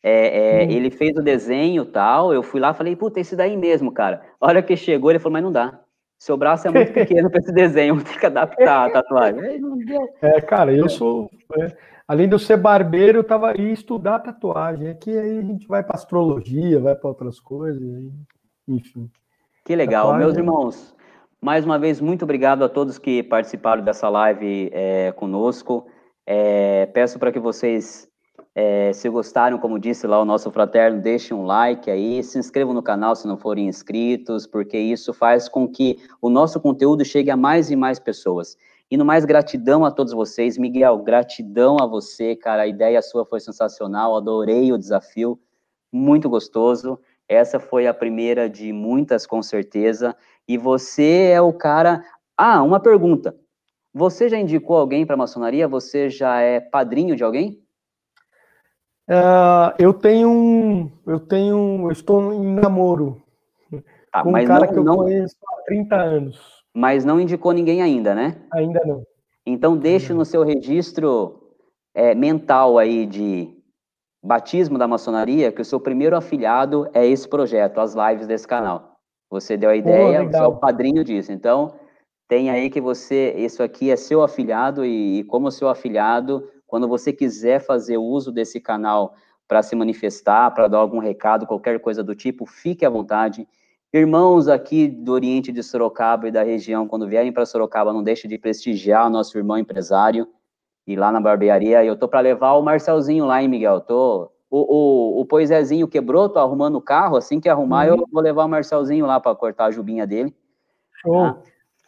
É, é, hum. Ele fez o desenho tal, eu fui lá falei, puta, esse daí mesmo, cara. A hora que chegou, ele falou, mas não dá. Seu braço é muito pequeno para esse desenho, ter que adaptar a tatuagem. É, cara, eu sou. É, além de eu ser barbeiro, eu tava aí estudar tatuagem. Aqui aí a gente vai para astrologia, vai para outras coisas, enfim. Que legal. Meus irmãos, mais uma vez, muito obrigado a todos que participaram dessa live é, conosco. É, peço para que vocês é, se gostaram, como disse lá o nosso fraterno, deixem um like aí, se inscrevam no canal se não forem inscritos, porque isso faz com que o nosso conteúdo chegue a mais e mais pessoas. E no mais, gratidão a todos vocês. Miguel, gratidão a você, cara. A ideia sua foi sensacional, adorei o desafio, muito gostoso. Essa foi a primeira de muitas, com certeza. E você é o cara. Ah, uma pergunta. Você já indicou alguém para a maçonaria? Você já é padrinho de alguém? Uh, eu tenho um, eu tenho, eu estou em namoro ah, com um cara não, que eu não, conheço há 30 anos. Mas não indicou ninguém ainda, né? Ainda não. Então deixe no seu registro é, mental aí de batismo da maçonaria que o seu primeiro afiliado é esse projeto, as lives desse canal. Você deu a ideia, você é o padrinho disso. Então tem aí que você, isso aqui é seu afiliado e, e como seu afiliado quando você quiser fazer uso desse canal para se manifestar, para dar algum recado, qualquer coisa do tipo, fique à vontade. Irmãos aqui do Oriente de Sorocaba e da região, quando vierem para Sorocaba, não deixe de prestigiar o nosso irmão empresário e lá na barbearia. Eu tô para levar o Marcelzinho lá, hein, Miguel? Tô o, o, o Poisézinho quebrou, tô arrumando o carro. Assim que arrumar, uhum. eu vou levar o Marcelzinho lá para cortar a jubinha dele. Show. Ah,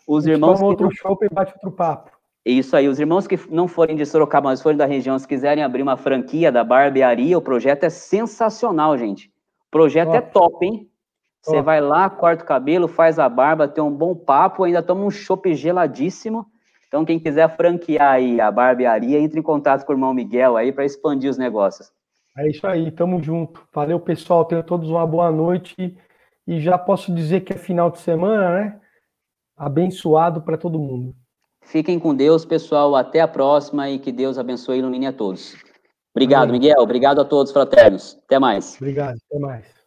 os irmãos. Toma outro show e bate outro papo. Isso aí, os irmãos que não forem de Sorocaba, mas forem da região, se quiserem abrir uma franquia da barbearia, o projeto é sensacional, gente. O projeto top. é top, hein? Você vai lá, corta o cabelo, faz a barba, tem um bom papo, ainda toma um chopp geladíssimo. Então, quem quiser franquear aí a barbearia, entre em contato com o irmão Miguel aí para expandir os negócios. É isso aí, tamo junto. Valeu, pessoal. Tenham todos uma boa noite. E já posso dizer que é final de semana, né? Abençoado para todo mundo. Fiquem com Deus, pessoal. Até a próxima e que Deus abençoe e ilumine a todos. Obrigado. Miguel. Obrigado a todos, fraternos. Até mais. Obrigado. Até mais.